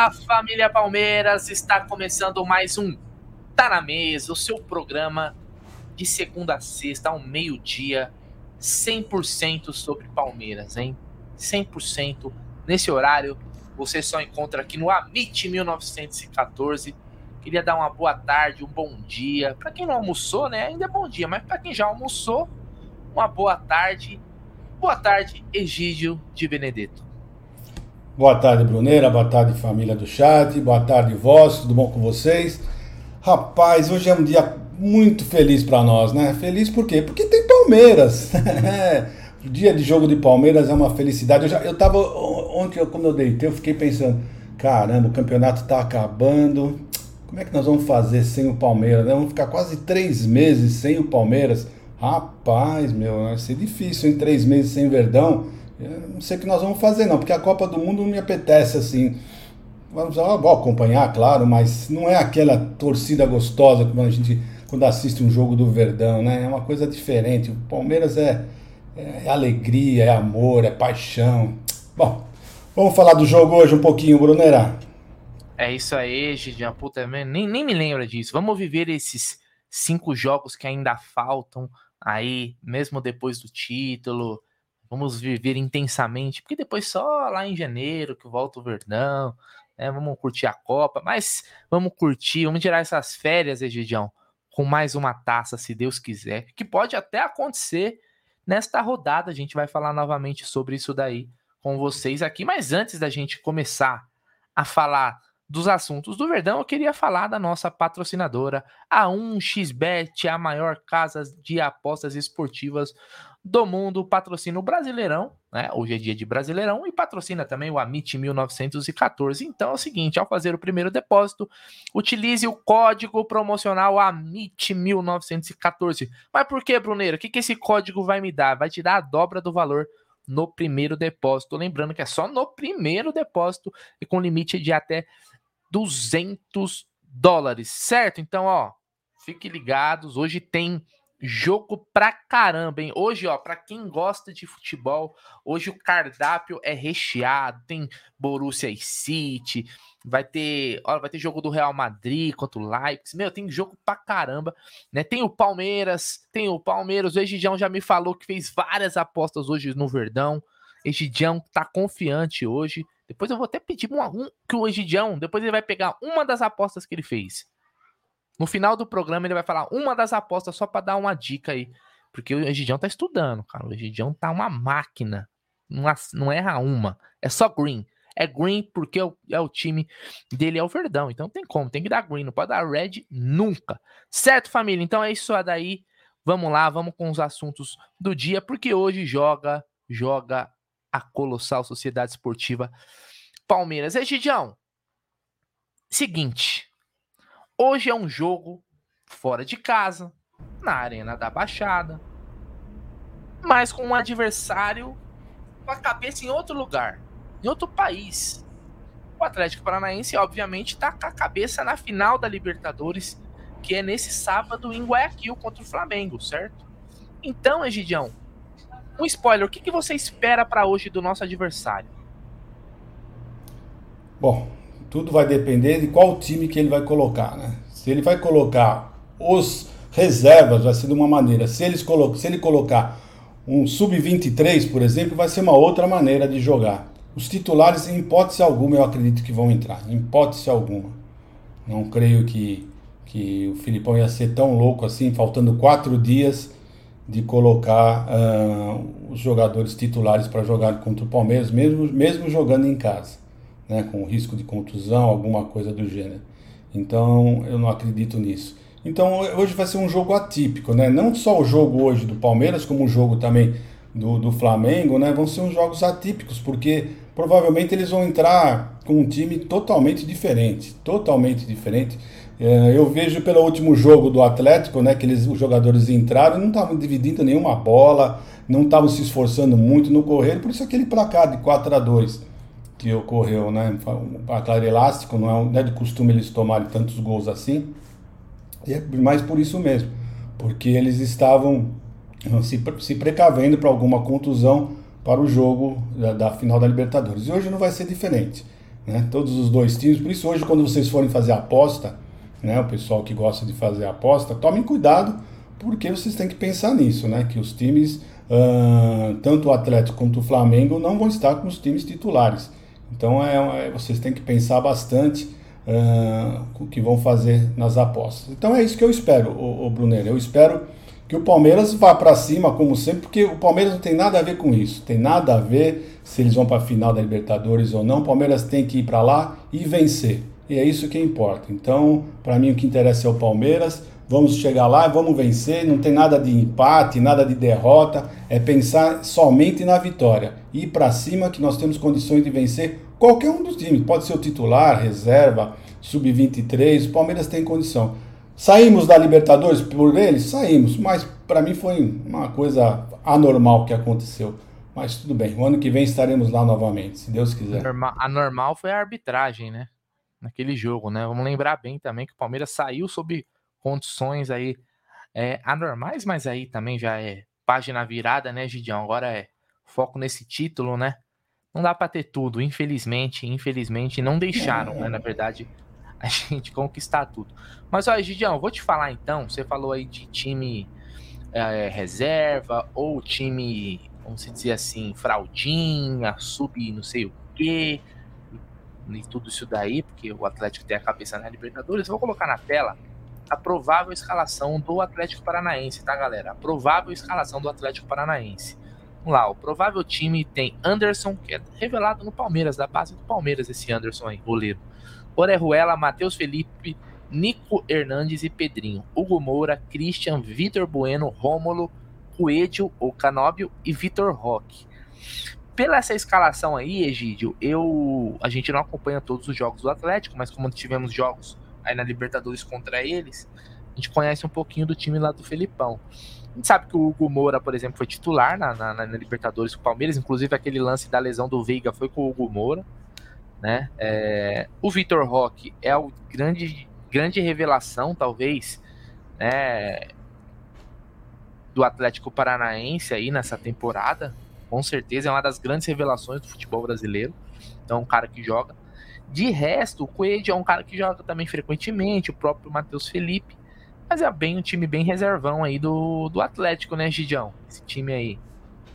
Fala família Palmeiras, está começando mais um Tá na Mesa, o seu programa de segunda a sexta ao meio-dia, 100% sobre Palmeiras, hein? 100% nesse horário. Você só encontra aqui no Amit 1914. Queria dar uma boa tarde, um bom dia. Para quem não almoçou, né? Ainda é bom dia, mas para quem já almoçou, uma boa tarde. Boa tarde, Egídio de Benedetto. Boa tarde, Bruneira. Boa tarde, família do chat. Boa tarde, vós. Tudo bom com vocês? Rapaz, hoje é um dia muito feliz para nós, né? Feliz por quê? Porque tem Palmeiras. o dia de jogo de Palmeiras é uma felicidade. Eu, já, eu tava. Ontem, quando eu deitei, eu fiquei pensando: caramba, o campeonato tá acabando. Como é que nós vamos fazer sem o Palmeiras? Né? Vamos ficar quase três meses sem o Palmeiras. Rapaz, meu, vai ser difícil em três meses sem Verdão. Eu não sei o que nós vamos fazer, não, porque a Copa do Mundo não me apetece assim. Vamos acompanhar, claro, mas não é aquela torcida gostosa quando a gente quando assiste um jogo do Verdão, né? É uma coisa diferente. O Palmeiras é, é alegria, é amor, é paixão. Bom, vamos falar do jogo hoje um pouquinho, Brunera. É isso aí, Gidian. Puta, nem, nem me lembra disso. Vamos viver esses cinco jogos que ainda faltam aí, mesmo depois do título vamos viver intensamente, porque depois só lá em janeiro que volta o Verdão, né, vamos curtir a Copa, mas vamos curtir, vamos tirar essas férias, Egidião, com mais uma taça, se Deus quiser, que pode até acontecer nesta rodada, a gente vai falar novamente sobre isso daí com vocês aqui, mas antes da gente começar a falar dos assuntos do Verdão, eu queria falar da nossa patrocinadora, a 1xBet, a maior casa de apostas esportivas do mundo, patrocina o Brasileirão, né? Hoje é dia de Brasileirão e patrocina também o Amit 1914. Então é o seguinte, ao fazer o primeiro depósito, utilize o código promocional Amit 1914. Mas por que, Bruneiro? O que, que esse código vai me dar? Vai te dar a dobra do valor no primeiro depósito. Lembrando que é só no primeiro depósito e com limite de até 200 dólares, certo? Então, ó, fiquem ligados. Hoje tem Jogo pra caramba, hein? Hoje, ó, pra quem gosta de futebol, hoje o cardápio é recheado. Tem Borussia e City, vai ter, ó, vai ter jogo do Real Madrid contra o Leipzig. Meu, tem jogo pra caramba, né? Tem o Palmeiras, tem o Palmeiras. O Egidião já me falou que fez várias apostas hoje no Verdão. Egidião tá confiante hoje. Depois eu vou até pedir um, um que o Egidião, depois ele vai pegar uma das apostas que ele fez no final do programa ele vai falar uma das apostas só para dar uma dica aí. Porque o Egidião tá estudando, cara. O Egidião tá uma máquina. Não, não erra uma. É só green. É green porque é o, é o, time dele é o Verdão. Então tem como, tem que dar green. Não pode dar red nunca. Certo, família? Então é isso daí. Vamos lá, vamos com os assuntos do dia. Porque hoje joga, joga a colossal Sociedade Esportiva Palmeiras. Egidião, seguinte. Hoje é um jogo fora de casa, na Arena da Baixada, mas com um adversário com a cabeça em outro lugar, em outro país. O Atlético Paranaense, obviamente, está com a cabeça na final da Libertadores, que é nesse sábado em Guayaquil contra o Flamengo, certo? Então, Egidião, um spoiler, o que, que você espera para hoje do nosso adversário? Bom, tudo vai depender de qual time que ele vai colocar, né? Se ele vai colocar os reservas, vai ser de uma maneira. Se, eles colo se ele colocar um sub-23, por exemplo, vai ser uma outra maneira de jogar. Os titulares, em hipótese alguma, eu acredito que vão entrar. Em hipótese alguma. Não creio que, que o Filipão ia ser tão louco assim, faltando quatro dias de colocar uh, os jogadores titulares para jogar contra o Palmeiras, mesmo, mesmo jogando em casa né, com risco de contusão, alguma coisa do gênero. Então eu não acredito nisso. Então hoje vai ser um jogo atípico, né? Não só o jogo hoje do Palmeiras, como o jogo também do, do Flamengo, né? Vão ser uns jogos atípicos, porque provavelmente eles vão entrar com um time totalmente diferente, totalmente diferente. É, eu vejo pelo último jogo do Atlético, né, que eles, os jogadores entraram e não estavam dividindo nenhuma bola, não estavam se esforçando muito no correr, por isso aquele placar de 4 a 2 que ocorreu, né? Um placar elástico, não é, não é de costume eles tomarem tantos gols assim. E é mais por isso mesmo, porque eles estavam se, se precavendo para alguma contusão para o jogo da, da, final da Libertadores. E hoje não vai ser diferente. né? Todos os dois times. Por isso hoje quando vocês forem fazer aposta, né? O pessoal que gosta de fazer aposta, tomem cuidado porque vocês têm que pensar nisso, né? Que os times, uh, tanto o Atlético quanto o Flamengo, não vão estar com os times titulares. Então é, é vocês têm que pensar bastante uh, o que vão fazer nas apostas. Então é isso que eu espero, o, o. Eu espero que o Palmeiras vá para cima, como sempre, porque o Palmeiras não tem nada a ver com isso. Tem nada a ver se eles vão para a final da Libertadores ou não. O Palmeiras tem que ir para lá e vencer. E é isso que importa. Então, para mim, o que interessa é o Palmeiras. Vamos chegar lá, vamos vencer. Não tem nada de empate, nada de derrota. É pensar somente na vitória. Ir para cima, que nós temos condições de vencer qualquer um dos times. Pode ser o titular, reserva, sub-23. O Palmeiras tem condição. Saímos da Libertadores por eles? Saímos. Mas para mim foi uma coisa anormal que aconteceu. Mas tudo bem, o ano que vem estaremos lá novamente, se Deus quiser. A normal foi a arbitragem, né? Naquele jogo, né? Vamos lembrar bem também que o Palmeiras saiu sob condições aí é, anormais, mas aí também já é página virada, né, Gidião? Agora é foco nesse título, né? Não dá para ter tudo, infelizmente, infelizmente não deixaram, né, na verdade, a gente conquistar tudo. Mas olha, Gidião, vou te falar então, você falou aí de time é, reserva ou time, vamos dizer assim, fraldinha, sub não sei o quê e tudo isso daí, porque o Atlético tem a cabeça na Libertadores, eu vou colocar na tela a provável escalação do Atlético Paranaense, tá, galera? A provável escalação do Atlético Paranaense. Vamos lá, o provável time tem Anderson, que é revelado no Palmeiras, da base do Palmeiras, esse Anderson aí, goleiro. Orejuela, Matheus Felipe, Nico Hernandes e Pedrinho. Hugo Moura, Christian, Vitor Bueno, Rômulo, Coelho, ou Canóbio e Vitor Roque pela essa escalação aí, Egídio, eu a gente não acompanha todos os jogos do Atlético, mas como tivemos jogos aí na Libertadores contra eles, a gente conhece um pouquinho do time lá do Felipão. A gente sabe que o Hugo Moura, por exemplo, foi titular na, na, na Libertadores com o Palmeiras, inclusive aquele lance da lesão do Veiga foi com o Hugo Moura, né? É, o Vitor Roque é o grande, grande revelação, talvez, né? Do Atlético Paranaense aí nessa temporada, com certeza é uma das grandes revelações do futebol brasileiro. Então, é um cara que joga. De resto, o Coelho é um cara que joga também frequentemente, o próprio Matheus Felipe. Mas é bem um time bem reservão aí do, do Atlético, né, Gidião? Esse time aí.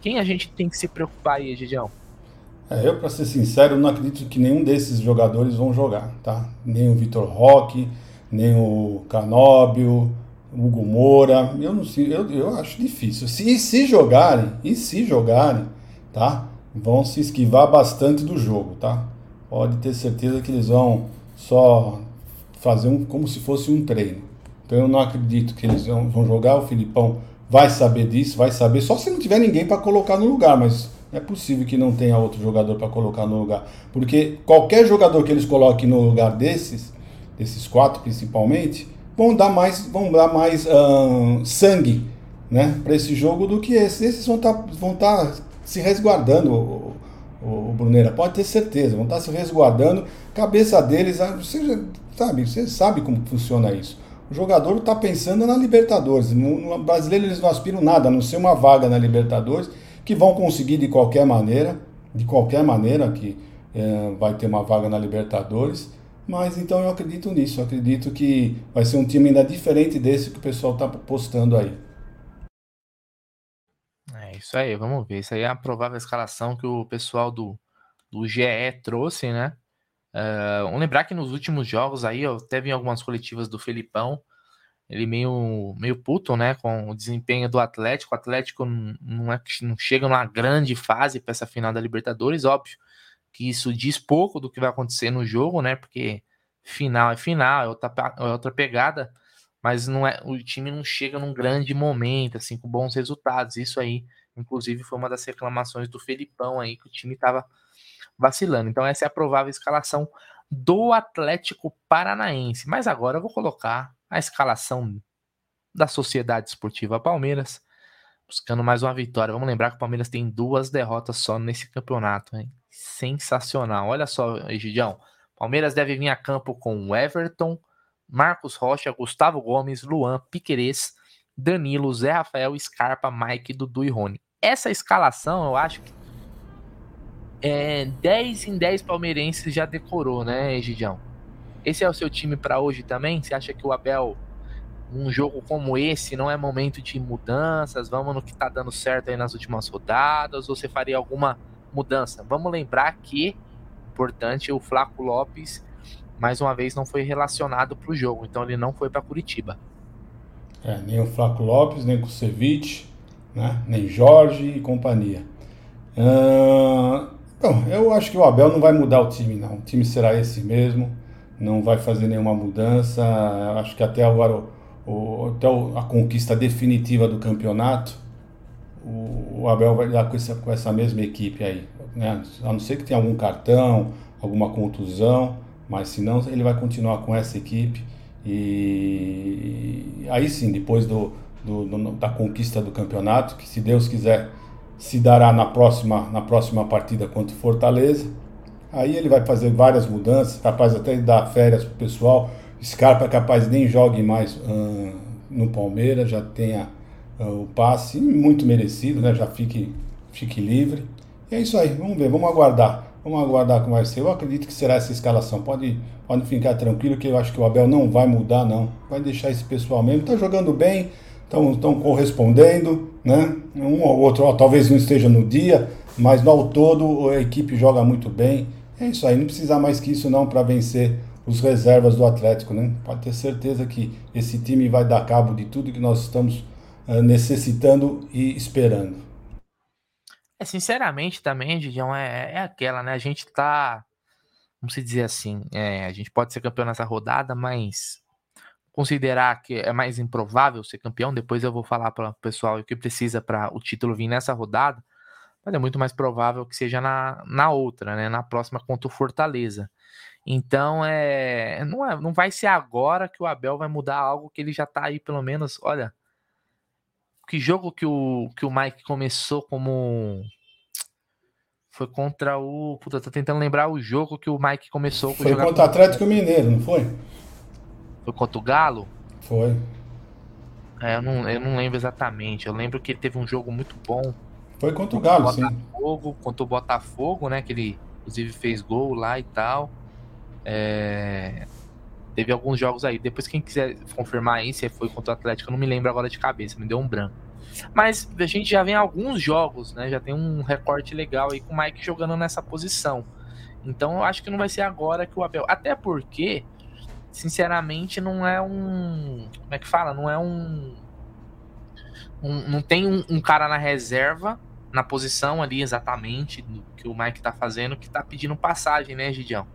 Quem a gente tem que se preocupar aí, Gidião? É, eu, para ser sincero, não acredito que nenhum desses jogadores vão jogar, tá? Nem o Vitor Roque, nem o Canóbio, Hugo Moura, eu não sei, eu, eu acho difícil. Se, se jogarem, e se jogarem, tá? Vão se esquivar bastante do jogo, tá? Pode ter certeza que eles vão só fazer um, como se fosse um treino. Então eu não acredito que eles vão, vão jogar. O Filipão vai saber disso, vai saber, só se não tiver ninguém para colocar no lugar, mas é possível que não tenha outro jogador para colocar no lugar. Porque qualquer jogador que eles coloquem no lugar desses, desses quatro principalmente, vão dar mais, vão dar mais sangue né, para esse jogo do que esses. Esses vão estar tá, vão tá se resguardando, o, o, o Bruneira, pode ter certeza, vão estar tá se resguardando. Cabeça deles, você sabe, você sabe como funciona isso. O jogador está pensando na Libertadores. No, no, brasileiro eles não aspiram nada, a não ser uma vaga na Libertadores, que vão conseguir de qualquer maneira, de qualquer maneira que é, vai ter uma vaga na Libertadores. Mas então eu acredito nisso, eu acredito que vai ser um time ainda diferente desse que o pessoal está postando aí. É isso aí, vamos ver. Isso aí é a provável escalação que o pessoal do, do GE trouxe, né? Uh, vamos lembrar que nos últimos jogos aí, teve algumas coletivas do Felipão, ele meio, meio puto, né, com o desempenho do Atlético. O Atlético não, é, não chega numa grande fase para essa final da Libertadores, óbvio que isso diz pouco do que vai acontecer no jogo, né? Porque final é final, é outra, é outra pegada, mas não é, o time não chega num grande momento, assim, com bons resultados. Isso aí, inclusive, foi uma das reclamações do Felipão aí, que o time estava vacilando. Então, essa é a provável escalação do Atlético Paranaense. Mas agora eu vou colocar a escalação da Sociedade Esportiva Palmeiras, buscando mais uma vitória. Vamos lembrar que o Palmeiras tem duas derrotas só nesse campeonato, hein? Sensacional. Olha só, Egidião. Palmeiras deve vir a campo com Everton, Marcos Rocha, Gustavo Gomes, Luan, Piquerez, Danilo, Zé Rafael, Scarpa, Mike, Dudu e Rony. Essa escalação eu acho que é, 10 em 10 palmeirenses já decorou, né, Egidião? Esse é o seu time para hoje também? Você acha que o Abel, um jogo como esse, não é momento de mudanças? Vamos no que está dando certo aí nas últimas rodadas? Ou você faria alguma mudança? Vamos lembrar que, importante, o Flaco Lopes, mais uma vez, não foi relacionado para o jogo, então ele não foi para Curitiba. É, nem o Flaco Lopes, nem o Kusevich, né? nem Jorge e companhia. Uh, bom, eu acho que o Abel não vai mudar o time, não. O time será esse mesmo não vai fazer nenhuma mudança. Acho que até agora, o, o, até a conquista definitiva do campeonato, o, o Abel vai dar com essa, com essa mesma equipe aí. Né? A não ser que tenha algum cartão, alguma contusão, mas se não, ele vai continuar com essa equipe. E aí sim, depois do, do, do, da conquista do campeonato, que se Deus quiser se dará na próxima, na próxima partida contra o Fortaleza Aí ele vai fazer várias mudanças, capaz até de dar férias pro pessoal. Scarpa é capaz nem jogue mais uh, no Palmeiras, já tenha o passe, muito merecido, né? Já fique, fique livre. E é isso aí, vamos ver, vamos aguardar. Vamos aguardar como vai ser. Eu acredito que será essa escalação. Pode, pode ficar tranquilo que eu acho que o Abel não vai mudar, não. Vai deixar esse pessoal mesmo. Tá jogando bem, estão correspondendo, né? Um ou outro, ó, talvez não esteja no dia, mas no ao todo a equipe joga muito bem. É isso aí, não precisa mais que isso não para vencer os reservas do Atlético, né? Pode ter certeza que esse time vai dar cabo de tudo que nós estamos necessitando e esperando. É, sinceramente também, Gidião, é, é aquela, né? A gente tá, vamos dizer assim, é, a gente pode ser campeão nessa rodada, mas considerar que é mais improvável ser campeão, depois eu vou falar para o pessoal o que precisa para o título vir nessa rodada mas é muito mais provável que seja na, na outra, né? Na próxima contra o Fortaleza. Então, é não, é, não vai ser agora que o Abel vai mudar algo que ele já tá aí, pelo menos. Olha, que jogo que o, que o Mike começou como. Foi contra o. Puta, tô tentando lembrar o jogo que o Mike começou. Foi contra o Atlético Mineiro, não foi? Foi contra o Galo? Foi. É, eu não, eu não lembro exatamente. Eu lembro que ele teve um jogo muito bom foi contra o Galo, sim. Botafogo, contra o Botafogo, né? Que ele inclusive fez gol lá e tal. É... Teve alguns jogos aí. Depois, quem quiser confirmar aí se foi contra o Atlético, eu não me lembro agora de cabeça, me deu um branco. Mas a gente já vem alguns jogos, né? Já tem um recorte legal aí com o Mike jogando nessa posição. Então eu acho que não vai ser agora que o Abel. Até porque, sinceramente, não é um. Como é que fala? Não é um um, não tem um, um, cara na reserva, na posição ali exatamente do que o Mike tá fazendo, que tá pedindo passagem, né, Gidião?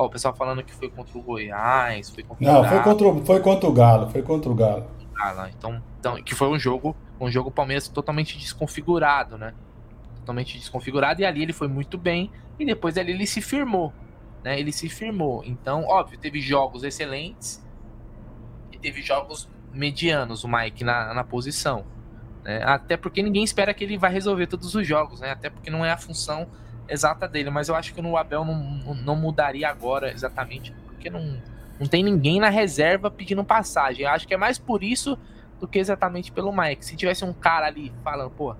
Ó, o pessoal falando que foi contra o Goiás, foi contra Não, o Galo. foi contra, foi contra o Galo, foi contra o Galo. Ah, então, então, que foi um jogo, um jogo Palmeiras totalmente desconfigurado, né? Totalmente desconfigurado, e ali ele foi muito bem, e depois ali ele se firmou, né? Ele se firmou. Então, óbvio, teve jogos excelentes, e teve jogos medianos, o Mike na, na posição. Né? Até porque ninguém espera que ele vai resolver todos os jogos, né? Até porque não é a função exata dele. Mas eu acho que no Abel não, não mudaria agora exatamente, porque não, não tem ninguém na reserva pedindo passagem. Eu acho que é mais por isso do que exatamente pelo Mike. Se tivesse um cara ali falando, pô,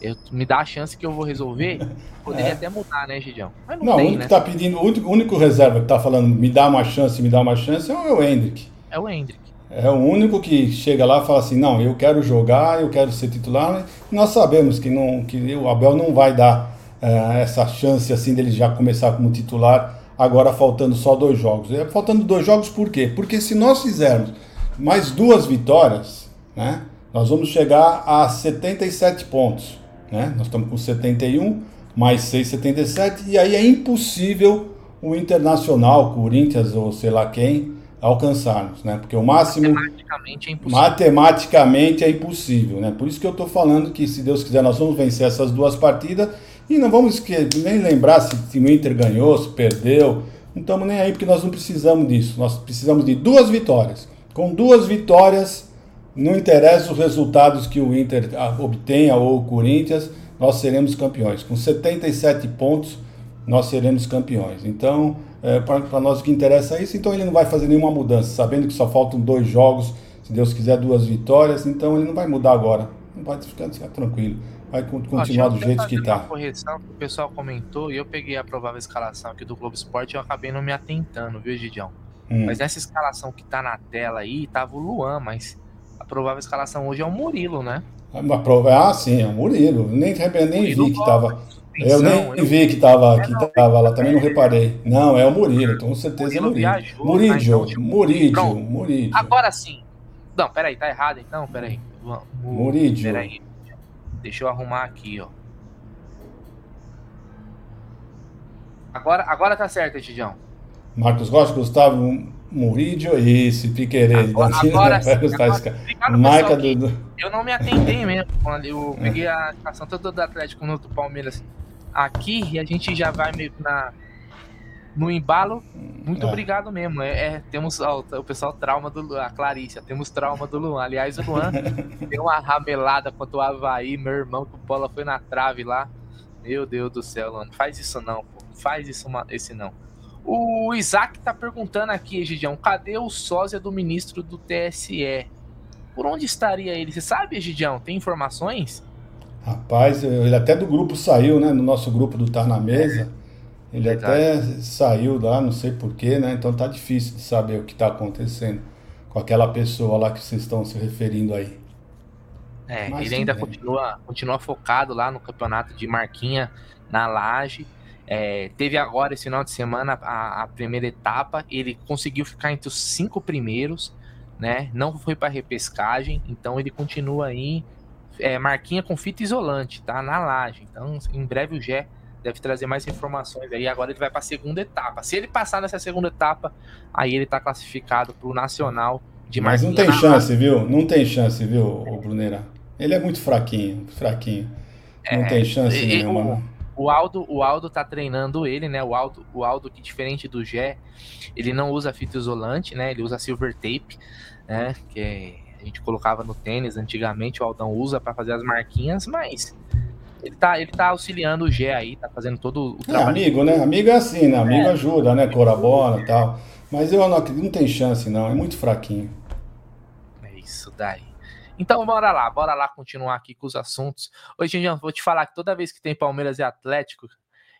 eu, me dá a chance que eu vou resolver, poderia é. até mudar, né, Gidião? Mas não, não tem, o único né? que tá pedindo, o único, reserva que tá falando, me dá uma chance, me dá uma chance, é o Hendrick. É o Hendrick. É o único que chega lá e fala assim, não, eu quero jogar, eu quero ser titular. nós sabemos que, não, que o Abel não vai dar é, essa chance assim dele já começar como titular, agora faltando só dois jogos. É, faltando dois jogos por quê? Porque se nós fizermos mais duas vitórias, né, nós vamos chegar a 77 pontos. Né? Nós estamos com 71, mais 6, 77, e aí é impossível o Internacional, Corinthians ou sei lá quem, alcançarmos, né? Porque o máximo matematicamente é impossível. Matematicamente é impossível, né? Por isso que eu estou falando que se Deus quiser nós vamos vencer essas duas partidas e não vamos nem lembrar se, se o Inter ganhou, se perdeu, não estamos nem aí porque nós não precisamos disso. Nós precisamos de duas vitórias. Com duas vitórias, não interessa os resultados que o Inter ah, obtenha ou o Corinthians, nós seremos campeões. Com 77 pontos, nós seremos campeões. Então, é, para nós o que interessa é isso, então ele não vai fazer nenhuma mudança, sabendo que só faltam dois jogos, se Deus quiser duas vitórias, então ele não vai mudar agora. pode ficar, ficar tranquilo. Vai continuar do jeito que está. correção que o pessoal comentou e eu peguei a provável escalação aqui do Globo Esporte e eu acabei não me atentando, viu, Gidião? Hum. Mas nessa escalação que tá na tela aí, tava o Luan, mas a provável escalação hoje é o Murilo, né? Ah, sim, é o Murilo. Nem, nem vi que tava. Eu nem vi que tava, que é, tava lá, também não reparei. Não, é o Murilo, com certeza Murilo é Murilo. Muridio, então, Muridio, Muridio. Agora sim. Não, peraí, tá errado então, peraí. Muridio. Peraí. Deixa eu arrumar aqui, ó. Agora, agora tá certo, Tidião. Marcos Rocha, Gustavo Murídio, isso, Piquerez. Agora, agora, agora Marca do, do, Eu não me atendei mesmo. Quando eu é. peguei a estação toda do Atlético no do Palmeiras aqui e a gente já vai meio na, no embalo. Muito é. obrigado mesmo. É, é temos ó, o pessoal trauma do a Clarícia, temos trauma do Luan. Aliás, o Luan deu uma ramelada contra o Havaí, meu irmão, que o bola foi na trave lá. Meu Deus do céu, Luan. Não faz isso não, pô. Não faz isso, esse não. O Isaac tá perguntando aqui, Egidião, cadê o sósia do ministro do TSE? Por onde estaria ele? Você sabe, Egidião? Tem informações? Rapaz, ele até do grupo saiu, né? No nosso grupo do Tá na Mesa. Ele até saiu lá, não sei porquê, né? Então tá difícil de saber o que tá acontecendo com aquela pessoa lá que vocês estão se referindo aí. É, Mas ele ainda continua, continua focado lá no campeonato de Marquinha na Laje. É, teve agora esse final de semana a, a, primeira etapa, ele conseguiu ficar entre os cinco primeiros, né? Não foi para repescagem, então ele continua aí. É, marquinha com fita isolante, tá? Na laje. Então, em breve o Gé deve trazer mais informações aí. Agora ele vai para a segunda etapa. Se ele passar nessa segunda etapa, aí ele tá classificado para o Nacional de Mas não tem chance, viu? Não tem chance, viu, o Bruneira? Ele é muito fraquinho, fraquinho. Não é, tem chance nenhuma. O Aldo, o Aldo tá treinando ele, né? O Aldo, o Aldo que diferente do Gé, ele não usa fita isolante, né? Ele usa silver tape, né? Que a gente colocava no tênis antigamente, o Aldão usa para fazer as marquinhas, mas ele tá, ele tá auxiliando o Gé aí, tá fazendo todo o é, trabalho. É, amigo, né? Amigo é assim, né? Amigo é. ajuda, né? Colabora e tal. Mas eu não, não tem chance, não. É muito fraquinho. É isso daí. Então, bora lá, bora lá continuar aqui com os assuntos. Hoje, Jean, vou te falar que toda vez que tem Palmeiras e Atlético,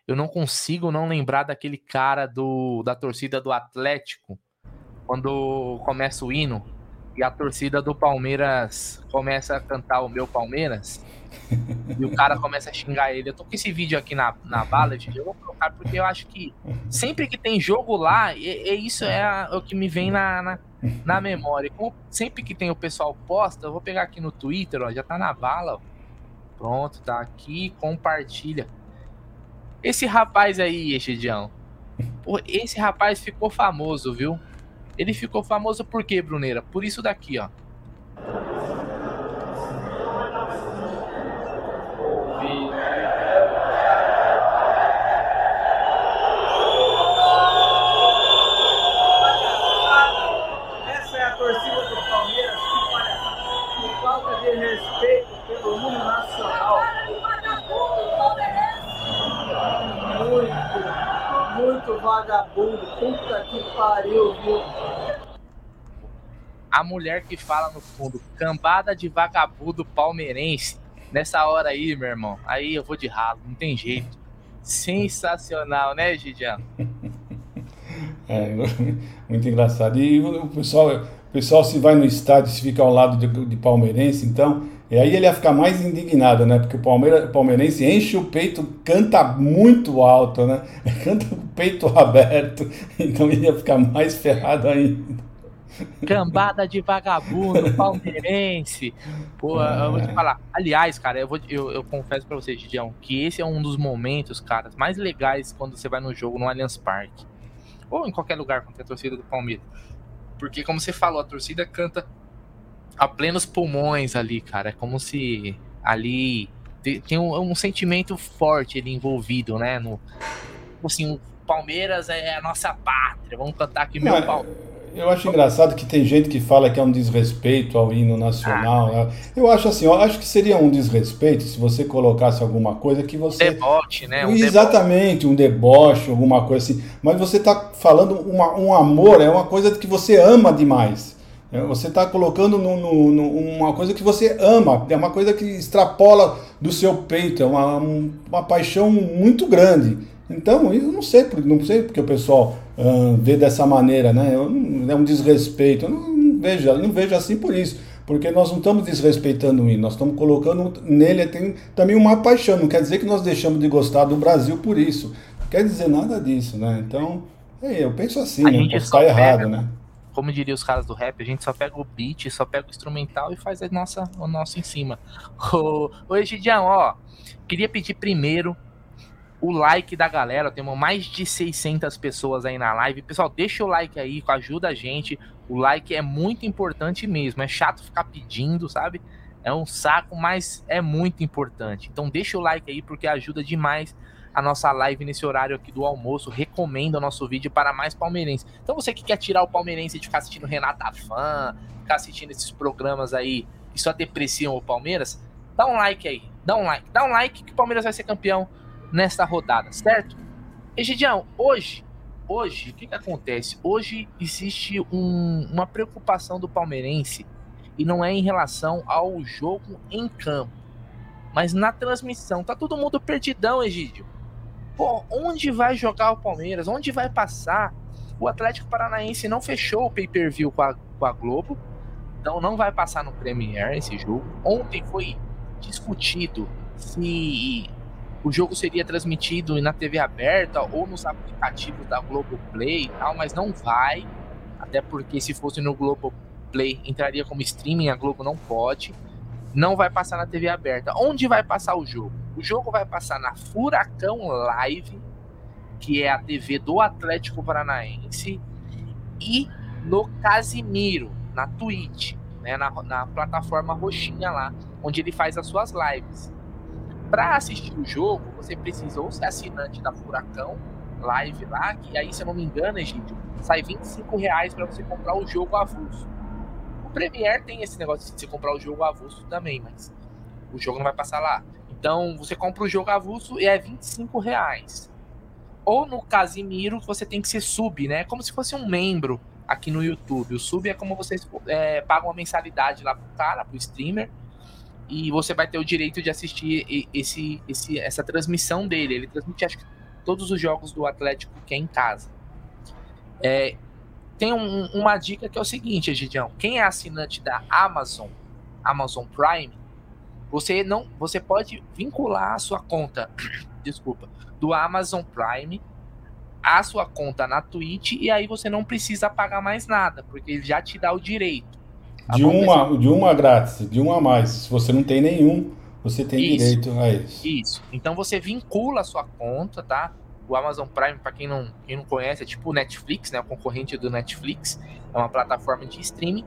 eu não consigo não lembrar daquele cara do, da torcida do Atlético, quando começa o hino e a torcida do Palmeiras começa a cantar o meu Palmeiras. e o cara começa a xingar ele. Eu tô com esse vídeo aqui na, na bala, eu vou colocar porque eu acho que sempre que tem jogo lá, é, é isso é, a, o que me vem na, na, na memória. Como sempre que tem o pessoal posta, eu vou pegar aqui no Twitter, ó, já tá na bala. Ó. Pronto, tá aqui, compartilha. Esse rapaz aí, Echidião, esse rapaz ficou famoso, viu? Ele ficou famoso por quê, Bruneira? Por isso daqui, ó. Vagabundo, puta que pariu, viu? A mulher que fala no fundo, cambada de vagabundo palmeirense. Nessa hora aí, meu irmão, aí eu vou de ralo, não tem jeito. Sensacional, né, Gidian? É, muito engraçado. E o pessoal, o pessoal se vai no estádio, se fica ao lado de, de palmeirense, então e aí ele ia ficar mais indignado, né? Porque o Palmeira, palmeirense enche o peito, canta muito alto, né? Canta com o peito aberto, então ele ia ficar mais ferrado ainda. Cambada de vagabundo, palmeirense. Pô, é. eu vou te é. falar. Aliás, cara, eu, vou, eu, eu confesso pra você, Gidião, que esse é um dos momentos, cara, mais legais quando você vai no jogo no Allianz Parque. Ou em qualquer lugar com a torcida do Palmeiras. Porque, como você falou, a torcida canta a plenos pulmões ali, cara. É como se ali tem um, um sentimento forte ali envolvido, né? No, assim, o Palmeiras é a nossa pátria. Vamos cantar aqui meu pau. Eu acho engraçado que tem gente que fala que é um desrespeito ao hino nacional. Ah, né? Eu acho assim, eu acho que seria um desrespeito se você colocasse alguma coisa que você. Deboche, né? Um Exatamente, um deboche, alguma coisa assim. Mas você está falando uma, um amor, é uma coisa que você ama demais. É, você está colocando no, no, no, uma coisa que você ama, é uma coisa que extrapola do seu peito, é uma, uma paixão muito grande. Então, eu não sei, não sei porque o pessoal uh, vê dessa maneira, né? Eu, é um desrespeito. Eu não, não, vejo, eu não vejo assim por isso. Porque nós não estamos desrespeitando o hino, nós estamos colocando nele tem também uma paixão. Não quer dizer que nós deixamos de gostar do Brasil por isso. Não quer dizer nada disso, né? Então, é, eu penso assim, né? Está errado, né? Como diria os caras do rap, a gente só pega o beat, só pega o instrumental e faz a nossa, o nosso em cima. Ô, ô ó, queria pedir primeiro o like da galera, temos mais de 600 pessoas aí na live. Pessoal, deixa o like aí, ajuda a gente. O like é muito importante mesmo, é chato ficar pedindo, sabe? É um saco, mas é muito importante. Então deixa o like aí porque ajuda demais a nossa live nesse horário aqui do almoço. Recomendo o nosso vídeo para mais palmeirenses. Então você que quer tirar o palmeirense de ficar assistindo Renata Fã, ficar assistindo esses programas aí que só depreciam o Palmeiras, dá um like aí. Dá um like. Dá um like que o Palmeiras vai ser campeão nesta rodada, certo? Egidião, hoje, hoje, o que, que acontece? Hoje existe um, uma preocupação do palmeirense e não é em relação ao jogo em campo, mas na transmissão. Tá todo mundo perdidão, Egídio. Pô, onde vai jogar o Palmeiras? Onde vai passar? O Atlético Paranaense não fechou o pay-per-view com a, com a Globo, então não vai passar no Premier esse jogo. Ontem foi discutido se o jogo seria transmitido na TV aberta ou nos aplicativos da Globoplay e tal, mas não vai. Até porque se fosse no Globoplay entraria como streaming, a Globo não pode. Não vai passar na TV aberta. Onde vai passar o jogo? O jogo vai passar na Furacão Live, que é a TV do Atlético Paranaense, e no Casimiro, na Twitch, né, na, na plataforma roxinha lá, onde ele faz as suas lives. Para assistir o jogo, você precisa ou ser assinante da Furacão Live lá, que aí, se eu não me engano, gente, sai 25 reais para você comprar o jogo avulso. Premiere tem esse negócio de você comprar o jogo avulso também, mas o jogo não vai passar lá. Então, você compra o jogo avulso e é 25 reais. Ou no Casimiro, você tem que ser sub, né? Como se fosse um membro aqui no YouTube. O sub é como vocês é, uma mensalidade lá pro cara, pro streamer, e você vai ter o direito de assistir esse, esse, essa transmissão dele. Ele transmite, acho que, todos os jogos do Atlético que é em casa. É, tem um, uma dica que é o seguinte, Egidião. Quem é assinante da Amazon, Amazon Prime, você não, você pode vincular a sua conta, desculpa, do Amazon Prime a sua conta na Twitch e aí você não precisa pagar mais nada, porque ele já te dá o direito. De uma, de uma grátis, de uma a mais. Se você não tem nenhum, você tem isso, direito a isso. Isso. Então você vincula a sua conta, tá? O Amazon Prime, para quem não, quem não conhece, é tipo o Netflix, né? O concorrente do Netflix. É uma plataforma de streaming.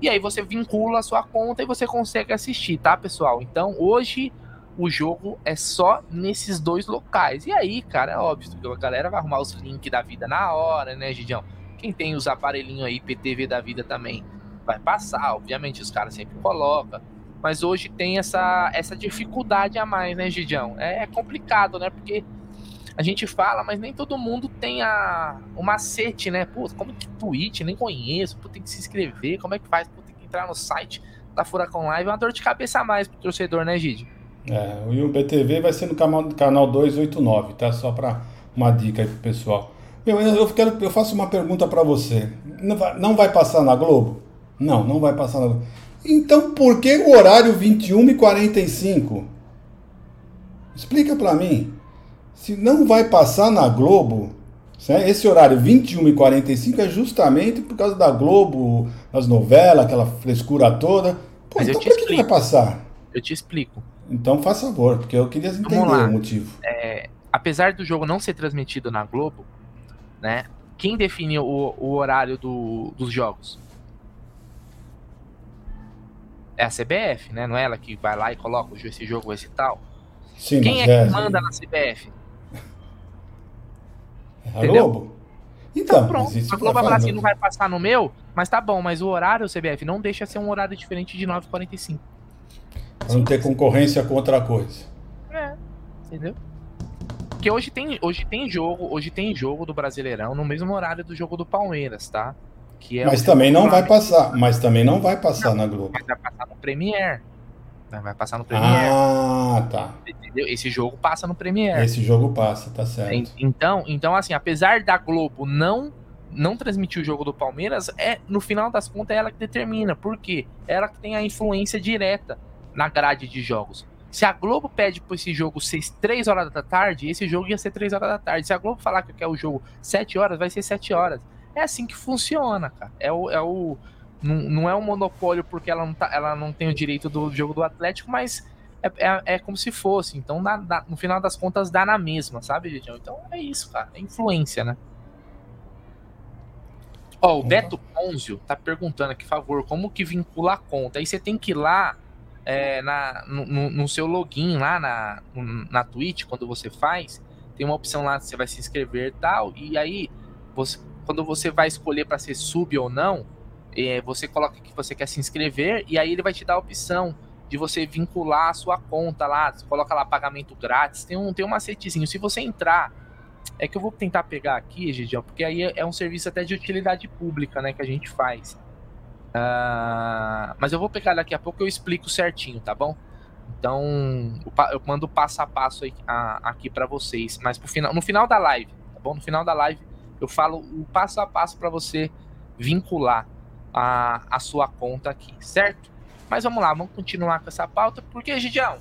E aí você vincula a sua conta e você consegue assistir, tá, pessoal? Então hoje o jogo é só nesses dois locais. E aí, cara, é óbvio que a galera vai arrumar os links da vida na hora, né, Gidião? Quem tem os aparelhinhos aí, PTV da vida também, vai passar, obviamente, os caras sempre colocam. Mas hoje tem essa, essa dificuldade a mais, né, Gidião? É, é complicado, né? Porque a gente fala, mas nem todo mundo tem a, o macete, né? Pô, como que Twitch? Nem conheço. Pô, tem que se inscrever. Como é que faz? Pô, tem que entrar no site da Furacão Live. É uma dor de cabeça a mais pro torcedor, né, Gide? É, o BTV vai ser no canal, canal 289, tá? Só para uma dica aí pro pessoal. Eu, eu, quero, eu faço uma pergunta para você. Não vai, não vai passar na Globo? Não, não vai passar na Então por que o horário 21 e 45? Explica para mim. Se não vai passar na Globo, esse horário 21 e 45 é justamente por causa da Globo, as novelas, aquela frescura toda. Pô, Mas então por que, que vai passar? Eu te explico. Então faz favor, porque eu queria entender o motivo. É, apesar do jogo não ser transmitido na Globo, né? Quem define o, o horário do, dos jogos? é a CBF, né? Não é ela que vai lá e coloca esse jogo, esse tal. Sim, Quem é, é que manda na CBF? É a Globo. Então, então pronto. A Globo vai falar assim, não vai passar no meu, mas tá bom, mas o horário CBF não deixa ser um horário diferente de 9h45. Pra não ter concorrência com outra coisa. É, entendeu? Porque hoje tem, hoje tem jogo, hoje tem jogo do Brasileirão no mesmo horário do jogo do Palmeiras, tá? Que é mas também não vai passar, mas também não vai passar não, na Globo. Mas vai passar no Premiere. Vai passar no Premiere. Ah, tá. Entendeu? Esse jogo passa no Premiere. Esse jogo passa, tá certo. Então, então assim, apesar da Globo não não transmitir o jogo do Palmeiras, é no final das contas é ela que determina. Por quê? Ela que tem a influência direta na grade de jogos. Se a Globo pede para esse jogo ser 3 horas da tarde, esse jogo ia ser 3 horas da tarde. Se a Globo falar que quer o jogo 7 horas, vai ser 7 horas. É assim que funciona, cara. É o, é o não, não é um monopólio porque ela não, tá, ela não tem o direito do jogo do Atlético, mas é, é, é como se fosse. Então, dá, dá, no final das contas, dá na mesma, sabe, Gidião? Então é isso, cara. É influência, né? Ó, o Beto Ponzio tá perguntando aqui, por favor, como que vincula a conta? Aí você tem que ir lá é, na, no, no, seu login, lá na, na Twitch, quando você faz, tem uma opção lá você vai se inscrever e tal, e aí, você, quando você vai escolher para ser sub ou não, é, você coloca que você quer se inscrever, e aí ele vai te dar a opção de você vincular a sua conta lá, coloca lá pagamento grátis, tem um, tem um macetezinho. Se você entrar é que eu vou tentar pegar aqui, Gidião, porque aí é um serviço até de utilidade pública, né, que a gente faz. Uh, mas eu vou pegar daqui a pouco eu explico certinho, tá bom? Então, eu mando passo a passo aqui para vocês. Mas pro final, no final da live, tá bom? No final da live, eu falo o passo a passo para você vincular a, a sua conta aqui, certo? Mas vamos lá, vamos continuar com essa pauta, porque, Gidião,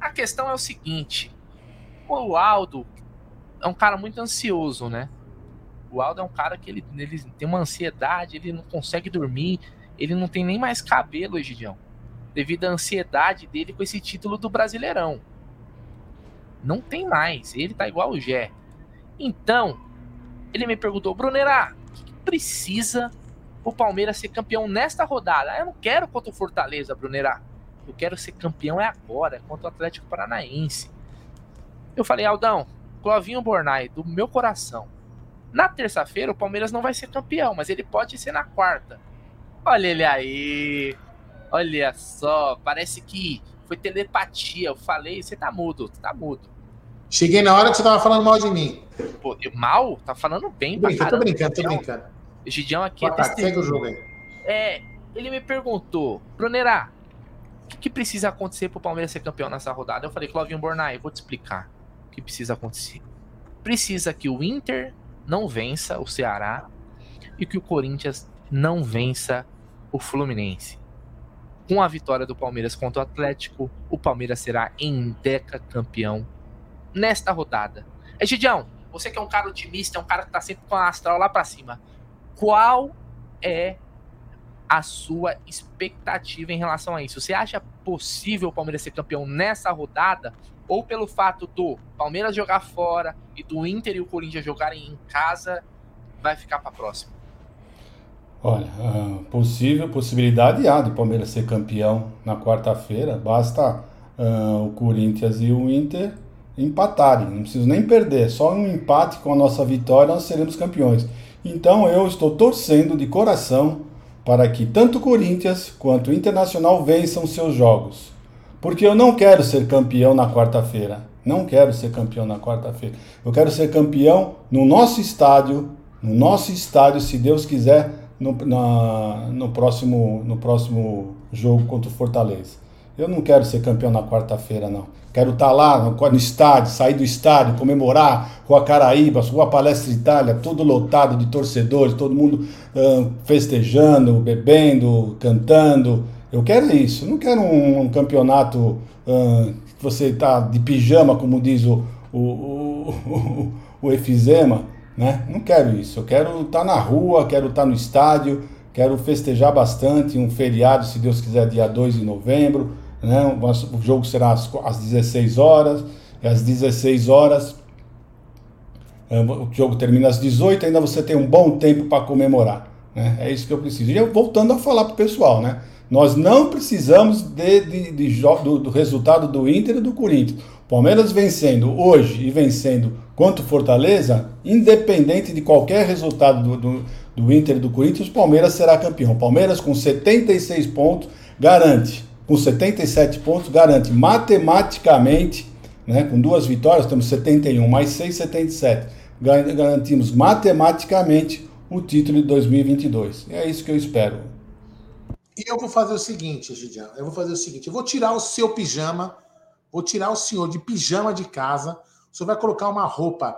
a questão é o seguinte: o Aldo, é um cara muito ansioso, né? O Aldo é um cara que ele, ele tem uma ansiedade, ele não consegue dormir, ele não tem nem mais cabelo, Egidião, devido à ansiedade dele com esse título do Brasileirão. Não tem mais, ele tá igual o Gé. Então, ele me perguntou, Brunera, o que precisa o Palmeiras ser campeão nesta rodada? Eu não quero contra o Fortaleza, Brunera. Eu quero ser campeão é agora, é contra o Atlético Paranaense. Eu falei, Aldão, Clovinho Bornai, do meu coração. Na terça-feira, o Palmeiras não vai ser campeão, mas ele pode ser na quarta. Olha ele aí. Olha só, parece que foi telepatia. Eu falei, você tá mudo, tá mudo. Cheguei na hora que você tava falando mal de mim. Pô, eu, mal? Tá falando bem tô brincando, Tô brincando, tô brincando. O Gidião aqui Boa é tarde, segue o jogo aí. É, ele me perguntou, Brunerá, o que, que, precisa acontecer pro Palmeiras ser campeão nessa rodada? Eu falei, Clovinho Bornai, vou te explicar que precisa acontecer? Precisa que o Inter não vença o Ceará e que o Corinthians não vença o Fluminense. Com a vitória do Palmeiras contra o Atlético, o Palmeiras será em deca campeão nesta rodada. É Gidião, você que é um cara otimista, é um cara que tá sempre com a astral lá para cima. Qual é a sua expectativa em relação a isso? Você acha possível o Palmeiras ser campeão nessa rodada? Ou pelo fato do Palmeiras jogar fora e do Inter e o Corinthians jogarem em casa, vai ficar para próxima? Olha, uh, possível, possibilidade há do Palmeiras ser campeão na quarta-feira. Basta uh, o Corinthians e o Inter empatarem. Não preciso nem perder. Só um empate com a nossa vitória nós seremos campeões. Então eu estou torcendo de coração para que tanto Corinthians quanto Internacional vençam seus jogos. Porque eu não quero ser campeão na quarta-feira. Não quero ser campeão na quarta-feira. Eu quero ser campeão no nosso estádio, no nosso estádio, se Deus quiser, no, na, no, próximo, no próximo jogo contra o Fortaleza. Eu não quero ser campeão na quarta-feira, não. Quero estar lá no, estádio, sair do estádio, comemorar, Rua Caraíba, Rua Palestra Itália, tudo lotado de torcedores, todo mundo festejando, bebendo, cantando. Eu quero isso. Não quero um, um campeonato que você está de pijama, como diz o, o, o, o, efizema. Né? Não quero isso. Eu quero estar tá na rua, quero estar tá no estádio, quero festejar bastante. Um feriado, se Deus quiser, dia 2 de novembro. Né? O jogo será às, às 16 horas. E às 16 horas ah, o jogo termina às 18, ainda você tem um bom tempo para comemorar. Né? É isso que eu preciso. E eu, voltando a falar para o pessoal, né? Nós não precisamos de, de, de do, do, resultado do Inter e do Corinthians. Palmeiras vencendo hoje e vencendo contra o Fortaleza, independente de qualquer resultado do, do, do Inter e do Corinthians, o Palmeiras será campeão. Palmeiras com 76 pontos garante, com 77 pontos garante matematicamente, né, com duas vitórias, temos 71 mais 6, 77. Garantimos matematicamente o título de 2022. É isso que eu espero. E eu vou fazer o seguinte, Gidião. Eu vou fazer o seguinte: eu vou tirar o seu pijama, vou tirar o senhor de pijama de casa. O senhor vai colocar uma roupa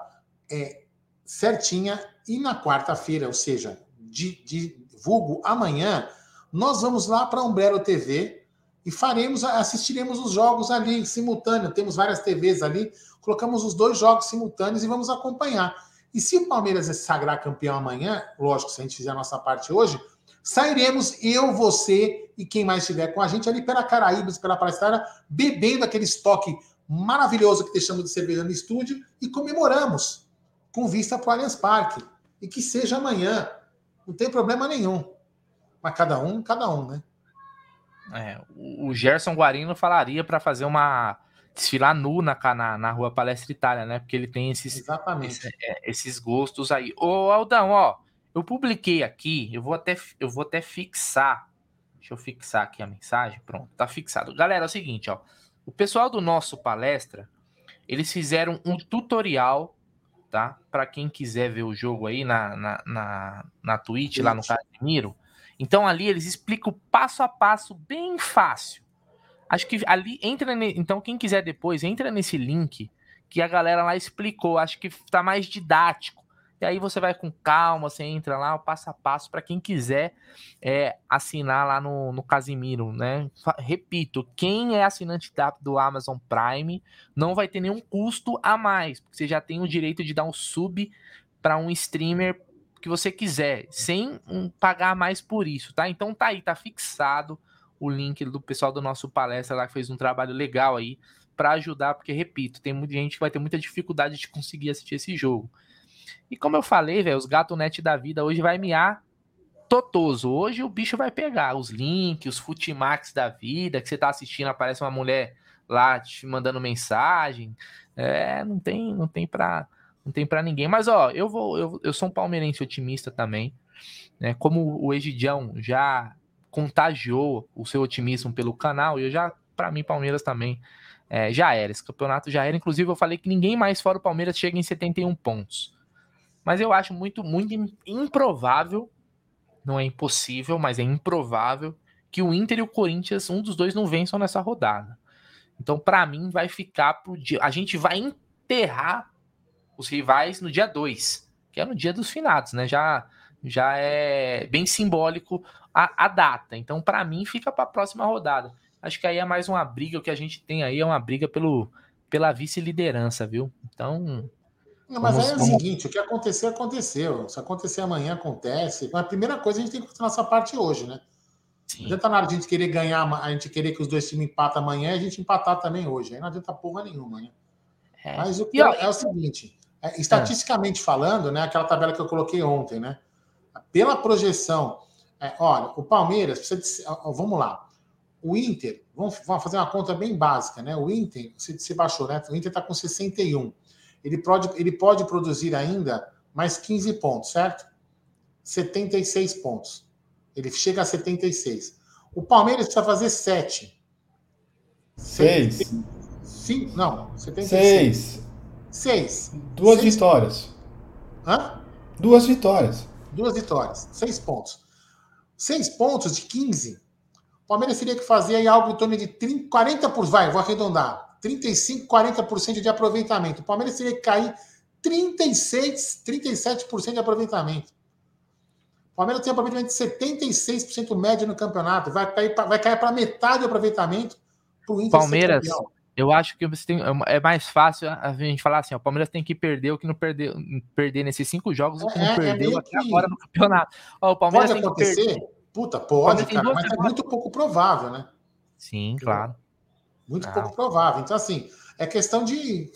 é, certinha e na quarta-feira, ou seja, de, de vulgo amanhã, nós vamos lá para a Umbrella TV e faremos, assistiremos os jogos ali em simultâneo. Temos várias TVs ali, colocamos os dois jogos simultâneos e vamos acompanhar. E se o Palmeiras se sagrar campeão amanhã, lógico, se a gente fizer a nossa parte hoje, sairemos eu, você e quem mais estiver com a gente ali pela Caraíbas, pela Praia bebendo aquele estoque maravilhoso que deixamos de cerveja no estúdio e comemoramos com vista para o Allianz Parque. E que seja amanhã. Não tem problema nenhum. Mas cada um, cada um, né? É, o Gerson Guarino falaria para fazer uma desfilar nu na, na, na rua Palestra Itália, né? Porque ele tem esses, Exatamente. Esse, é, esses gostos aí. Ô, Aldão, ó, eu publiquei aqui, eu vou até, eu vou até fixar. Deixa eu fixar aqui a mensagem. Pronto, tá fixado. Galera, é o seguinte, ó. O pessoal do nosso palestra, eles fizeram um tutorial, tá? Para quem quiser ver o jogo aí na, na, na, na Twitch, Twitch, lá no Casimiro. Então ali eles explicam passo a passo bem fácil. Acho que ali entra, então quem quiser depois entra nesse link que a galera lá explicou. Acho que tá mais didático. E aí você vai com calma, você entra lá, o passo a passo, para quem quiser é, assinar lá no, no Casimiro, né? Repito, quem é assinante da, do Amazon Prime não vai ter nenhum custo a mais, porque você já tem o direito de dar um sub para um streamer que você quiser, sem um, pagar mais por isso, tá? Então tá aí, tá fixado o link do pessoal do nosso palestra lá que fez um trabalho legal aí para ajudar, porque repito, tem muita gente que vai ter muita dificuldade de conseguir assistir esse jogo. E como eu falei, velho, os gato net da vida hoje vai miar totoso. Hoje o bicho vai pegar os links, os futimax da vida, que você tá assistindo, aparece uma mulher lá te mandando mensagem. É, não tem, não tem pra, não tem para ninguém. Mas ó, eu vou, eu, eu sou um palmeirense otimista também, né? Como o Egidião já contagiou o seu otimismo pelo canal, eu já, para mim, Palmeiras também é, já era. Esse campeonato já era. Inclusive, eu falei que ninguém mais fora o Palmeiras chega em 71 pontos. Mas eu acho muito, muito improvável, não é impossível, mas é improvável, que o Inter e o Corinthians, um dos dois, não vençam nessa rodada. Então, para mim, vai ficar pro dia. A gente vai enterrar os rivais no dia 2, que é no dia dos finados, né? Já, já é bem simbólico a, a data. Então, para mim, fica para a próxima rodada. Acho que aí é mais uma briga. O que a gente tem aí é uma briga pelo, pela vice-liderança, viu? Então, não, mas aí é o seguinte, o que aconteceu, aconteceu. Se acontecer amanhã, acontece. Mas a primeira coisa, a gente tem que fazer nossa parte hoje, né? Sim. Não adianta nada a gente querer ganhar, a gente querer que os dois times empatem amanhã e a gente empatar também hoje. Aí não adianta porra nenhuma, né? É. Mas o que é, é, o seguinte, é, estatisticamente falando, né? Aquela tabela que eu coloquei ontem, né? Pela projeção, é, olha, o Palmeiras precisa de, vamos lá. O Inter, vamos, vamos, fazer uma conta bem básica, né? O Inter, se, se baixou, né? O Inter está com 61 ele pode, ele pode produzir ainda mais 15 pontos, certo? 76 pontos. Ele chega a 76. O Palmeiras precisa fazer 7. 6. Sim, não, 76. 6. Duas Seis vitórias. Hã? Duas vitórias. Duas vitórias. 6 pontos. 6 pontos de 15. O Palmeiras teria que fazer aí algo em torno de 30, 40 por. Vai, vou arredondar. 35, 40% de aproveitamento. O Palmeiras teria que cair 36, 37% de aproveitamento. O Palmeiras tem aproveitamento de 76% médio no campeonato. Vai cair, vai cair para metade do aproveitamento para o Palmeiras, eu acho que você tem, é mais fácil a gente falar assim: ó, o Palmeiras tem que perder o que não perder, perder nesses cinco jogos, o que não é, é perdeu é até que... agora no campeonato. Ó, o Palmeiras pode acontecer? Puta, pode, cara, mas é muito pouco provável, né? Sim, claro. Muito ah. pouco provável. Então, assim, é questão de.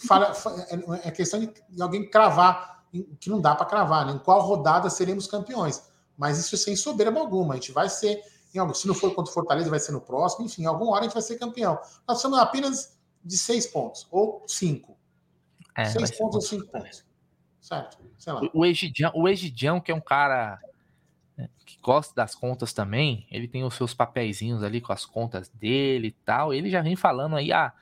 É questão de alguém cravar, que não dá para cravar, né? Em qual rodada seremos campeões. Mas isso sem soberba alguma. A gente vai ser. Em, se não for contra o Fortaleza, vai ser no próximo. Enfim, em alguma hora a gente vai ser campeão. Nós precisamos apenas de seis pontos, ou cinco. É, seis pontos ou cinco pontos. Certo? Sei lá. O Egidião, o Egidião, que é um cara que gosta das contas também, ele tem os seus papeizinhos ali com as contas dele e tal. Ele já vem falando aí, ah,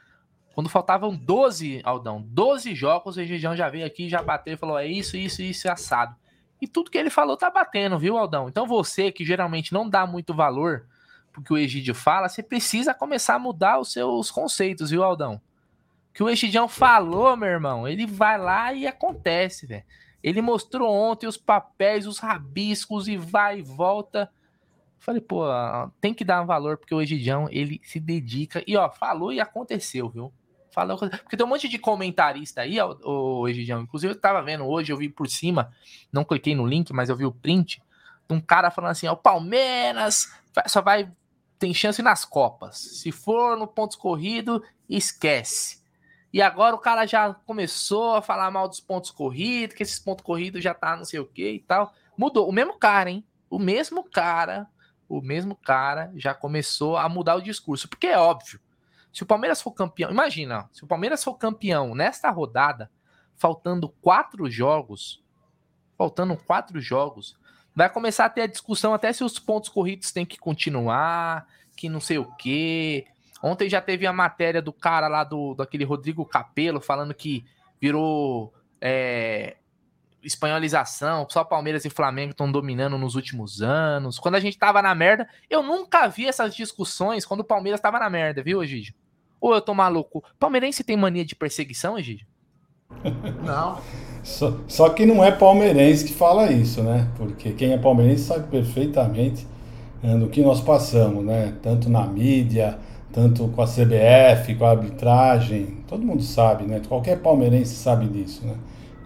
quando faltavam 12, Aldão, 12 jogos, o Região já veio aqui, já bateu e falou: é isso, isso, isso, assado. E tudo que ele falou tá batendo, viu, Aldão? Então você que geralmente não dá muito valor porque o Egídio fala, você precisa começar a mudar os seus conceitos, viu, Aldão? Que o Egidião falou, meu irmão, ele vai lá e acontece, velho. Ele mostrou ontem os papéis, os rabiscos e vai e volta. Falei, pô, tem que dar um valor porque o Egidião, ele se dedica. E ó, falou e aconteceu, viu? Falou, porque tem um monte de comentarista aí, o Egidião. Inclusive, eu tava vendo hoje, eu vi por cima, não cliquei no link, mas eu vi o print de um cara falando assim: ó, o Palmeiras só vai tem chance nas Copas. Se for no pontos corrido, esquece. E agora o cara já começou a falar mal dos pontos corridos, que esses pontos corridos já tá não sei o que e tal. Mudou. O mesmo cara, hein? O mesmo cara, o mesmo cara já começou a mudar o discurso. Porque é óbvio. Se o Palmeiras for campeão, imagina, se o Palmeiras for campeão nesta rodada, faltando quatro jogos, faltando quatro jogos, vai começar a ter a discussão até se os pontos corridos têm que continuar, que não sei o quê. Ontem já teve a matéria do cara lá do daquele Rodrigo Capello falando que virou é, espanholização, só Palmeiras e Flamengo estão dominando nos últimos anos. Quando a gente tava na merda, eu nunca vi essas discussões quando o Palmeiras tava na merda, viu, Egídio? Ou eu tô maluco? Palmeirense tem mania de perseguição, Egídio? Não. Só, só que não é palmeirense que fala isso, né? Porque quem é palmeirense sabe perfeitamente né, do que nós passamos, né? Tanto na mídia, tanto com a CBF, com a arbitragem, todo mundo sabe, né? Qualquer palmeirense sabe disso, né?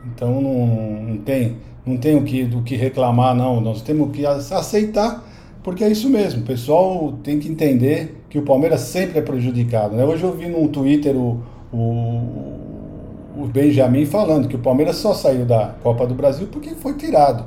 Então não, não tem, não tem o que, do que reclamar, não. Nós temos que aceitar, porque é isso mesmo. O pessoal tem que entender que o Palmeiras sempre é prejudicado. Né? Hoje eu vi no Twitter o, o o Benjamin falando que o Palmeiras só saiu da Copa do Brasil porque foi tirado.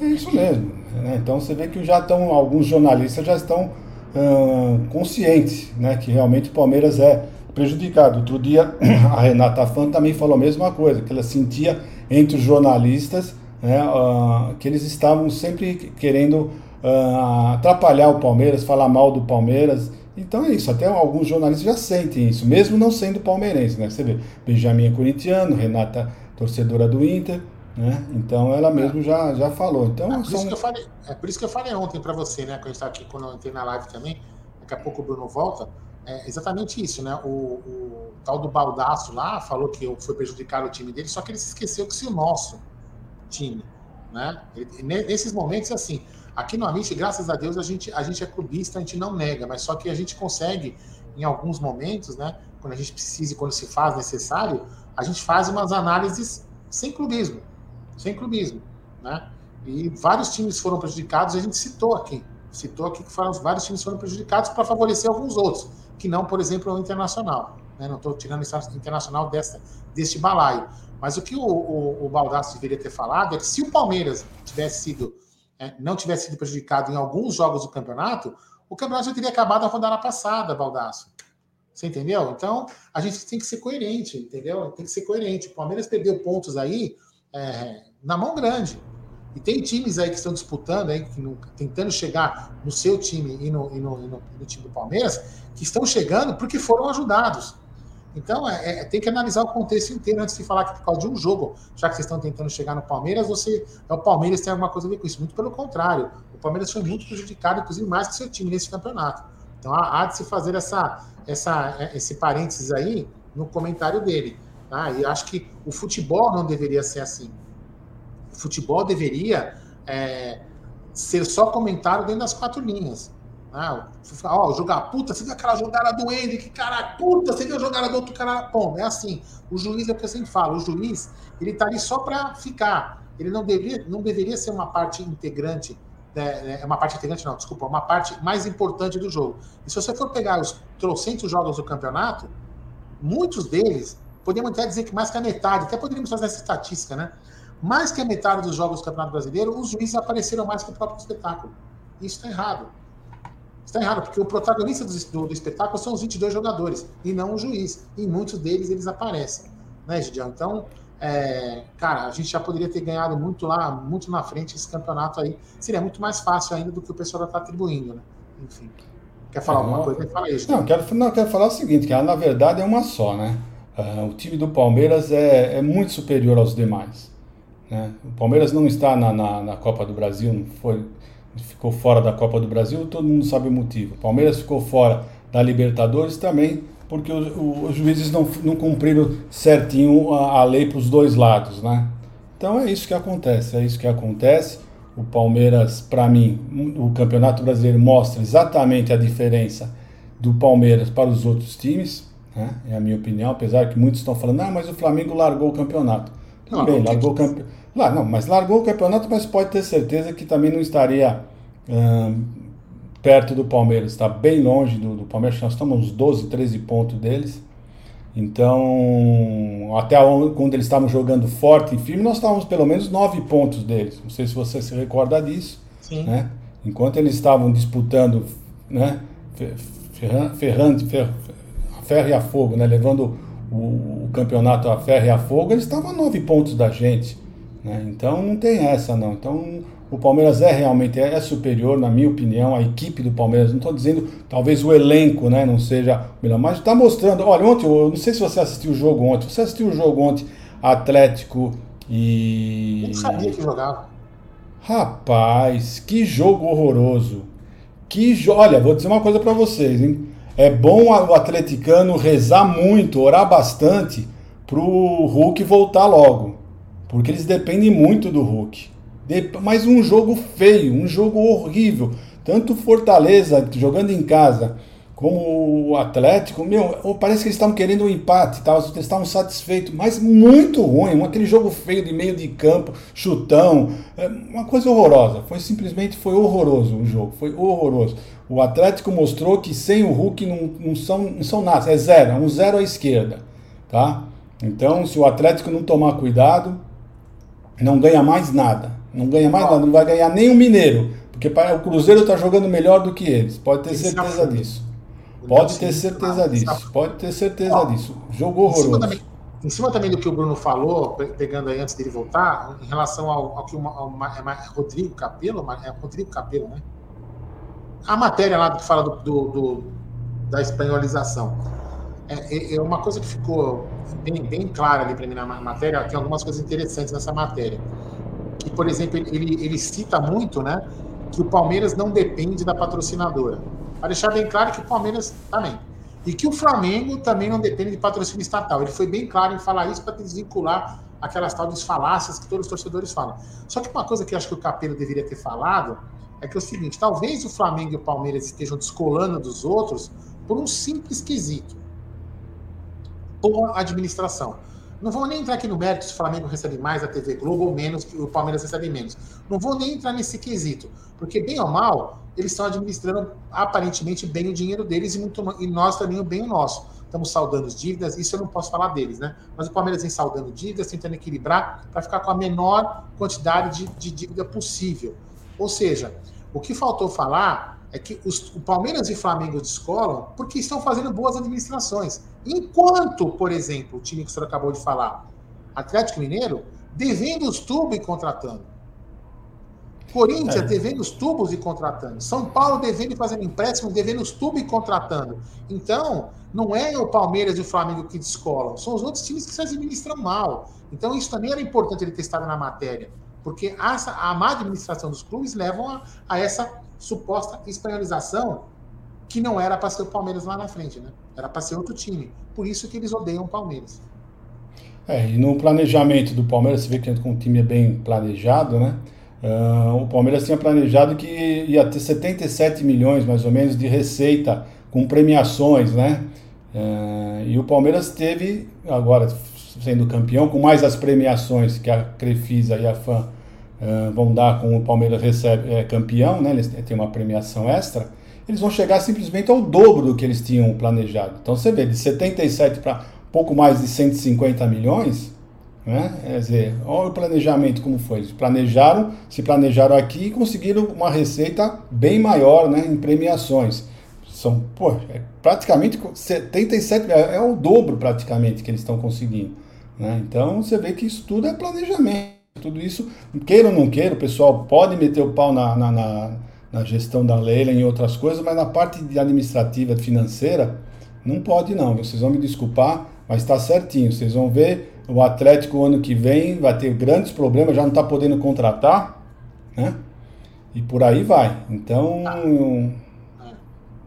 É isso mesmo. Né? Então você vê que já estão, alguns jornalistas já estão hum, conscientes né, que realmente o Palmeiras é prejudicado. Outro dia a Renata Fã também falou a mesma coisa, que ela sentia entre os jornalistas né, uh, que eles estavam sempre querendo uh, atrapalhar o Palmeiras, falar mal do Palmeiras. Então é isso, até alguns jornalistas já sentem isso, mesmo não sendo palmeirense, né? Você vê, Benjamin é corintiano, Renata torcedora do Inter, né? Então ela mesmo já, já falou. Então, é, por são... isso que eu falei, é por isso que eu falei ontem para você, né? Quando a gente estava aqui, quando eu entrei na live também, daqui a pouco o Bruno volta. É exatamente isso, né? O, o tal do Baldaço lá falou que foi prejudicado o time dele, só que ele se esqueceu que se o nosso time, né? Ele, nesses momentos, assim, Aqui no Amit, graças a Deus, a gente, a gente é clubista, a gente não nega, mas só que a gente consegue, em alguns momentos, né, quando a gente precisa e quando se faz necessário, a gente faz umas análises sem clubismo, sem clubismo, né? E vários times foram prejudicados, a gente citou aqui, citou aqui que foram, vários times foram prejudicados para favorecer alguns outros, que não, por exemplo, o Internacional. Né? Não estou tirando o Internacional desta, deste balaio. Mas o que o, o, o Baldassi deveria ter falado é que se o Palmeiras tivesse sido é, não tivesse sido prejudicado em alguns jogos do campeonato, o campeonato já teria acabado a rodada passada, Baldaço. Você entendeu? Então, a gente tem que ser coerente, entendeu? Tem que ser coerente. O Palmeiras perdeu pontos aí é, na mão grande. E tem times aí que estão disputando, aí, que, tentando chegar no seu time e no, e, no, e no, no time do Palmeiras, que estão chegando porque foram ajudados. Então, é, é, tem que analisar o contexto inteiro antes de falar que por causa de um jogo, já que vocês estão tentando chegar no Palmeiras, você é o Palmeiras tem alguma coisa a ver com isso. Muito pelo contrário, o Palmeiras foi muito prejudicado, inclusive mais que seu time nesse campeonato. Então, há, há de se fazer essa, essa, é, esse parênteses aí no comentário dele. Tá? E acho que o futebol não deveria ser assim. O futebol deveria é, ser só comentário dentro das quatro linhas. Ah, ó, jogar, puta, você viu aquela jogada do Hendrick, cara, puta, você viu a jogada do outro cara, bom, é assim, o juiz é o que eu sempre falo, o juiz, ele tá ali só para ficar, ele não deveria, não deveria ser uma parte integrante, né, é uma parte integrante não, desculpa, uma parte mais importante do jogo. E se você for pegar os trocentos jogos do campeonato, muitos deles, podemos até dizer que mais que a metade, até poderíamos fazer essa estatística, né, mais que a metade dos jogos do Campeonato Brasileiro, os juízes apareceram mais que o próprio espetáculo. Isso está errado está errado, porque o protagonista do, do, do, espetáculo são os 22 jogadores e não o juiz. E muitos deles eles aparecem, né, Gidião? Então, é, cara, a gente já poderia ter ganhado muito lá, muito na frente esse campeonato aí. Seria muito mais fácil ainda do que o pessoal está atribuindo, né? Enfim. Quer falar alguma coisa? Fala aí, não, quero, não, quero falar o seguinte, que na verdade é uma só, né? Uh, o time do Palmeiras é, é muito superior aos demais. Né? O Palmeiras não está na, na, na, Copa do Brasil, não foi, ficou fora da Copa do Brasil, todo mundo sabe o motivo. O Palmeiras ficou fora da Libertadores também porque os, os juízes não, não cumpriram certinho a, a lei para os dois lados, né? Então é isso que acontece, é isso que acontece. O Palmeiras, para mim, o Campeonato Brasileiro mostra exatamente a diferença do Palmeiras para os outros times, né? é a minha opinião, apesar que muitos estão falando, ah, mas o Flamengo largou o campeonato. Tudo bem, largou o campeonato. Não, mas largou o campeonato, mas pode ter certeza que também não estaria hum, perto do Palmeiras, está bem longe do, do Palmeiras, nós estamos uns 12, 13 pontos deles. Então, até quando eles estavam jogando forte e firme, nós estávamos pelo menos 9 pontos deles. Não sei se você se recorda disso. Sim. Né? Enquanto eles estavam disputando, né, ferrando, fer, a ferro e a fogo, né, levando o, o, campeonato a ferro e a fogo, eles estavam a 9 pontos da gente. Né? Então, não tem essa, não. Então, o Palmeiras é realmente é, superior, na minha opinião, a equipe do Palmeiras. Não estou dizendo, talvez o elenco né, não seja melhor, mas está mostrando. Olha, ontem, eu não sei se você assistiu o jogo ontem. Você assistiu o jogo ontem, Atlético e. Eu sabia que jogava. Rapaz, que jogo horroroso. Que jo... Olha, vou dizer uma coisa para vocês, hein? É bom o atleticano rezar muito, orar bastante pro Hulk voltar logo. Porque eles dependem muito do Hulk. Mas um jogo feio, um jogo horrível. Tanto Fortaleza jogando em casa, como o Atlético, meu, parece que eles estavam querendo um empate, tá? eles estavam satisfeitos, mas muito ruim, aquele jogo feio de meio de campo, chutão, é uma coisa horrorosa. Foi simplesmente foi horroroso o jogo, foi horroroso. O Atlético mostrou que sem o Hulk não, não, são, não são nada, é zero, é um zero à esquerda, tá? Então, se o Atlético não tomar cuidado, não ganha mais nada. Não ganha mais nada, não vai ganhar nem o Mineiro. Porque o Cruzeiro está jogando melhor do que eles. Pode ter certeza disso. Pode ter certeza disso. Pode ter certeza disso. Jogo horroroso. Em cima também do que o Bruno falou, pegando aí antes dele voltar, em relação ao, ao que o é Rodrigo Capello, é Rodrigo Capello, né? A matéria lá que fala do, do, do da espanholização. É, é, é, uma coisa que ficou bem, bem clara ali para mim na matéria, tem algumas coisas interessantes nessa matéria que, por exemplo, ele, ele cita muito, né, que o Palmeiras não depende da patrocinadora. Para deixar bem claro que o Palmeiras também. E que o Flamengo também não depende de patrocínio estatal. Ele foi bem claro em falar isso para desvincular aquelas tal de falácias que todos os torcedores falam. Só que uma coisa que eu acho que o Capelo deveria ter falado é que é o seguinte: talvez o Flamengo e o Palmeiras estejam descolando dos outros por um simples quesito. Boa administração. Não vou nem entrar aqui no mérito se o Flamengo recebe mais a TV Globo ou menos, que o Palmeiras recebe menos. Não vou nem entrar nesse quesito, porque bem ou mal, eles estão administrando aparentemente bem o dinheiro deles e, muito, e nós também o bem o nosso. Estamos saudando as dívidas, isso eu não posso falar deles, né? Mas o Palmeiras vem saudando dívidas, tentando equilibrar para ficar com a menor quantidade de, de dívida possível. Ou seja, o que faltou falar é que os, o Palmeiras e Flamengo descolam porque estão fazendo boas administrações. Enquanto, por exemplo, o time que o senhor acabou de falar, Atlético Mineiro, devendo os tubos e contratando. Corinthians é. devendo os tubos e contratando. São Paulo devendo e fazendo empréstimo, devendo os tubos e contratando. Então, não é o Palmeiras e o Flamengo que descolam, são os outros times que se administram mal. Então, isso também era importante ele ter estado na matéria, porque essa, a má administração dos clubes levam a, a essa suposta espanholização que não era para ser o Palmeiras lá na frente, né? Era para ser outro time. Por isso que eles odeiam o Palmeiras. É, e no planejamento do Palmeiras, você vê que o time é bem planejado, né? Uh, o Palmeiras tinha planejado que ia ter 77 milhões, mais ou menos, de receita com premiações, né? Uh, e o Palmeiras teve, agora sendo campeão, com mais as premiações que a Crefisa e a FAM uh, vão dar com o Palmeiras recebe, é campeão, né? Eles têm uma premiação extra eles vão chegar simplesmente ao dobro do que eles tinham planejado. Então você vê, de 77 para pouco mais de 150 milhões, né? Quer dizer, olha o planejamento como foi. Eles planejaram, se planejaram aqui e conseguiram uma receita bem maior né, em premiações. São, pô, é praticamente 77, é, é o dobro praticamente que eles estão conseguindo. Né? Então você vê que isso tudo é planejamento. Tudo isso, queira ou não queira, o pessoal pode meter o pau na, na, na na gestão da Leila em outras coisas, mas na parte administrativa financeira não pode não. Vocês vão me desculpar, Mas está certinho, vocês vão ver, o Atlético ano que vem vai ter grandes problemas, já não está podendo contratar, né? E por aí vai. Então. Ah.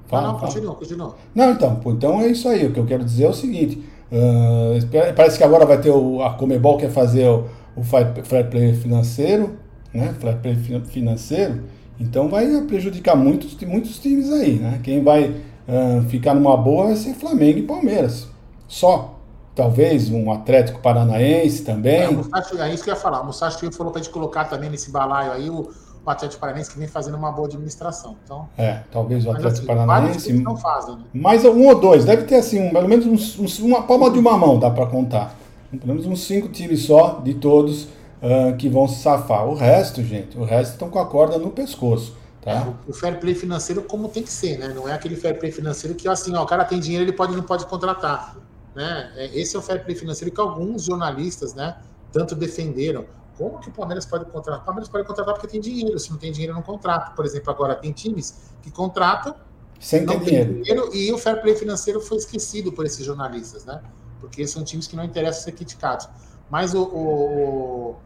Fala, não, não, fala. continua, continua. Não, então, então é isso aí. O que eu quero dizer é o seguinte: ah, espera- parece que agora vai ter o, a Comebol quer fazer o, o fair play financeiro, né? Fair play fi- financeiro. Então vai prejudicar muitos, muitos times aí, né? Quem vai ah, ficar numa boa vai ser Flamengo e Palmeiras. Só. Talvez um Atlético Paranaense também. É, o Musashi, é isso que eu ia falar. O Musashi falou pra gente colocar também nesse balaio aí o, o Atlético Paranaense que vem fazendo uma boa administração. Então, É, talvez o mas Atlético assim, Paranaense. não fazem, né? Mais um ou dois, deve ter assim, um, pelo menos uns, uns- uma palma de uma mão, dá para contar. Pelo menos uns cinco times só de todos ah, que vão se safar. O resto, gente, o resto estão com a corda no pescoço, É, tá? o, o fair play financeiro como tem que ser, né? Não é aquele fair play financeiro que assim, ó, o cara tem dinheiro, ele pode não pode contratar, né? É, esse é o fair play financeiro que alguns jornalistas, né, tanto defenderam. Como que o Palmeiras pode contratar? O Palmeiras pode contratar porque tem dinheiro. Se não tem dinheiro, não contrata. Por exemplo, agora tem times que contratam Sem ter não tem dinheiro. dinheiro e o fair play financeiro foi esquecido por esses jornalistas, né? Porque são times que não interessam ser criticados. Mas o, o-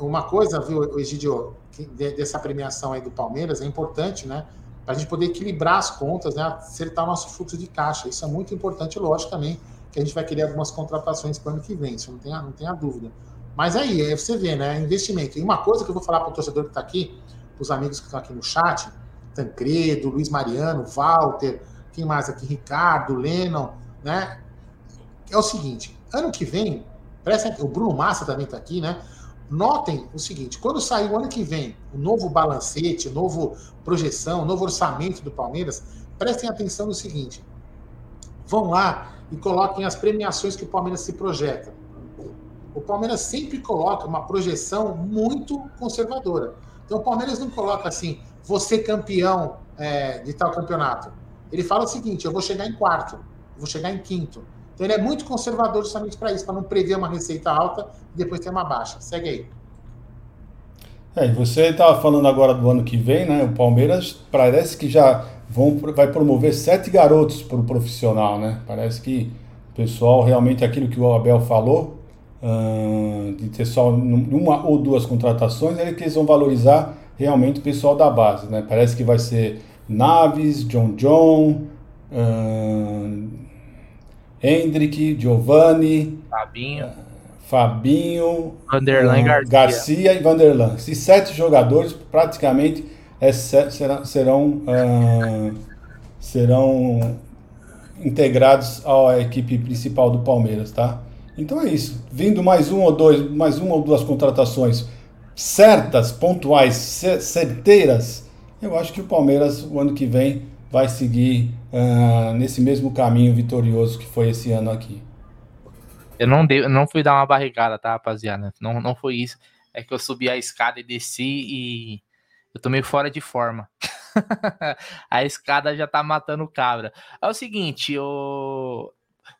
uma coisa, viu, Egidio, dessa premiação aí do Palmeiras é importante, né? Para a gente poder equilibrar as contas, né? Acertar o nosso fluxo de caixa. Isso é muito importante, lógico também, que a gente vai querer algumas contratações para o ano que vem, isso não tem, não tem a dúvida. Mas aí, aí você vê, né? Investimento. E uma coisa que eu vou falar para o torcedor que está aqui, para os amigos que estão aqui no chat, Tancredo, Luiz Mariano, Walter, quem mais aqui? Ricardo, Lennon, né? É o seguinte, ano que vem, atenção, o Bruno Massa também está aqui, né? Notem o seguinte, quando sair o ano que vem o novo balancete, novo projeção, novo orçamento do Palmeiras, prestem atenção no seguinte, vão lá e coloquem as premiações que o Palmeiras se projeta. O Palmeiras sempre coloca uma projeção muito conservadora. Então o Palmeiras não coloca assim, você campeão é, de tal campeonato. Ele fala o seguinte: eu vou chegar em quarto, vou chegar em quinto. Então ele é muito conservador justamente para isso, para não prever uma receita alta e depois ter uma baixa. Segue aí. É, você estava falando agora do ano que vem, né? O Palmeiras parece que já vão, vai promover sete garotos para o profissional, né? Parece que o pessoal realmente aquilo que o Abel falou, de ter só uma ou duas contratações, é que eles vão valorizar realmente o pessoal da base, né? Parece que vai ser Naves, John John, Hendrick, Giovanni, Fabinho, Fabinho, Vanderlan e ah, Garcia. Garcia e Vanderlan. Esses sete jogadores praticamente é se- será- serão, ah, serão integrados à equipe principal do Palmeiras, tá? Então é isso. Vindo mais um ou dois, mais uma ou duas contratações certas, pontuais, cer- certeiras, eu acho que o Palmeiras o ano que vem vai seguir ah, nesse mesmo caminho vitorioso que foi esse ano aqui. Eu não, dei, eu não fui dar uma barrigada, tá, rapaziada? Não, não foi isso. É que eu subi a escada e desci e eu tô meio fora de forma. a escada já tá matando cabra. É o seguinte, eu,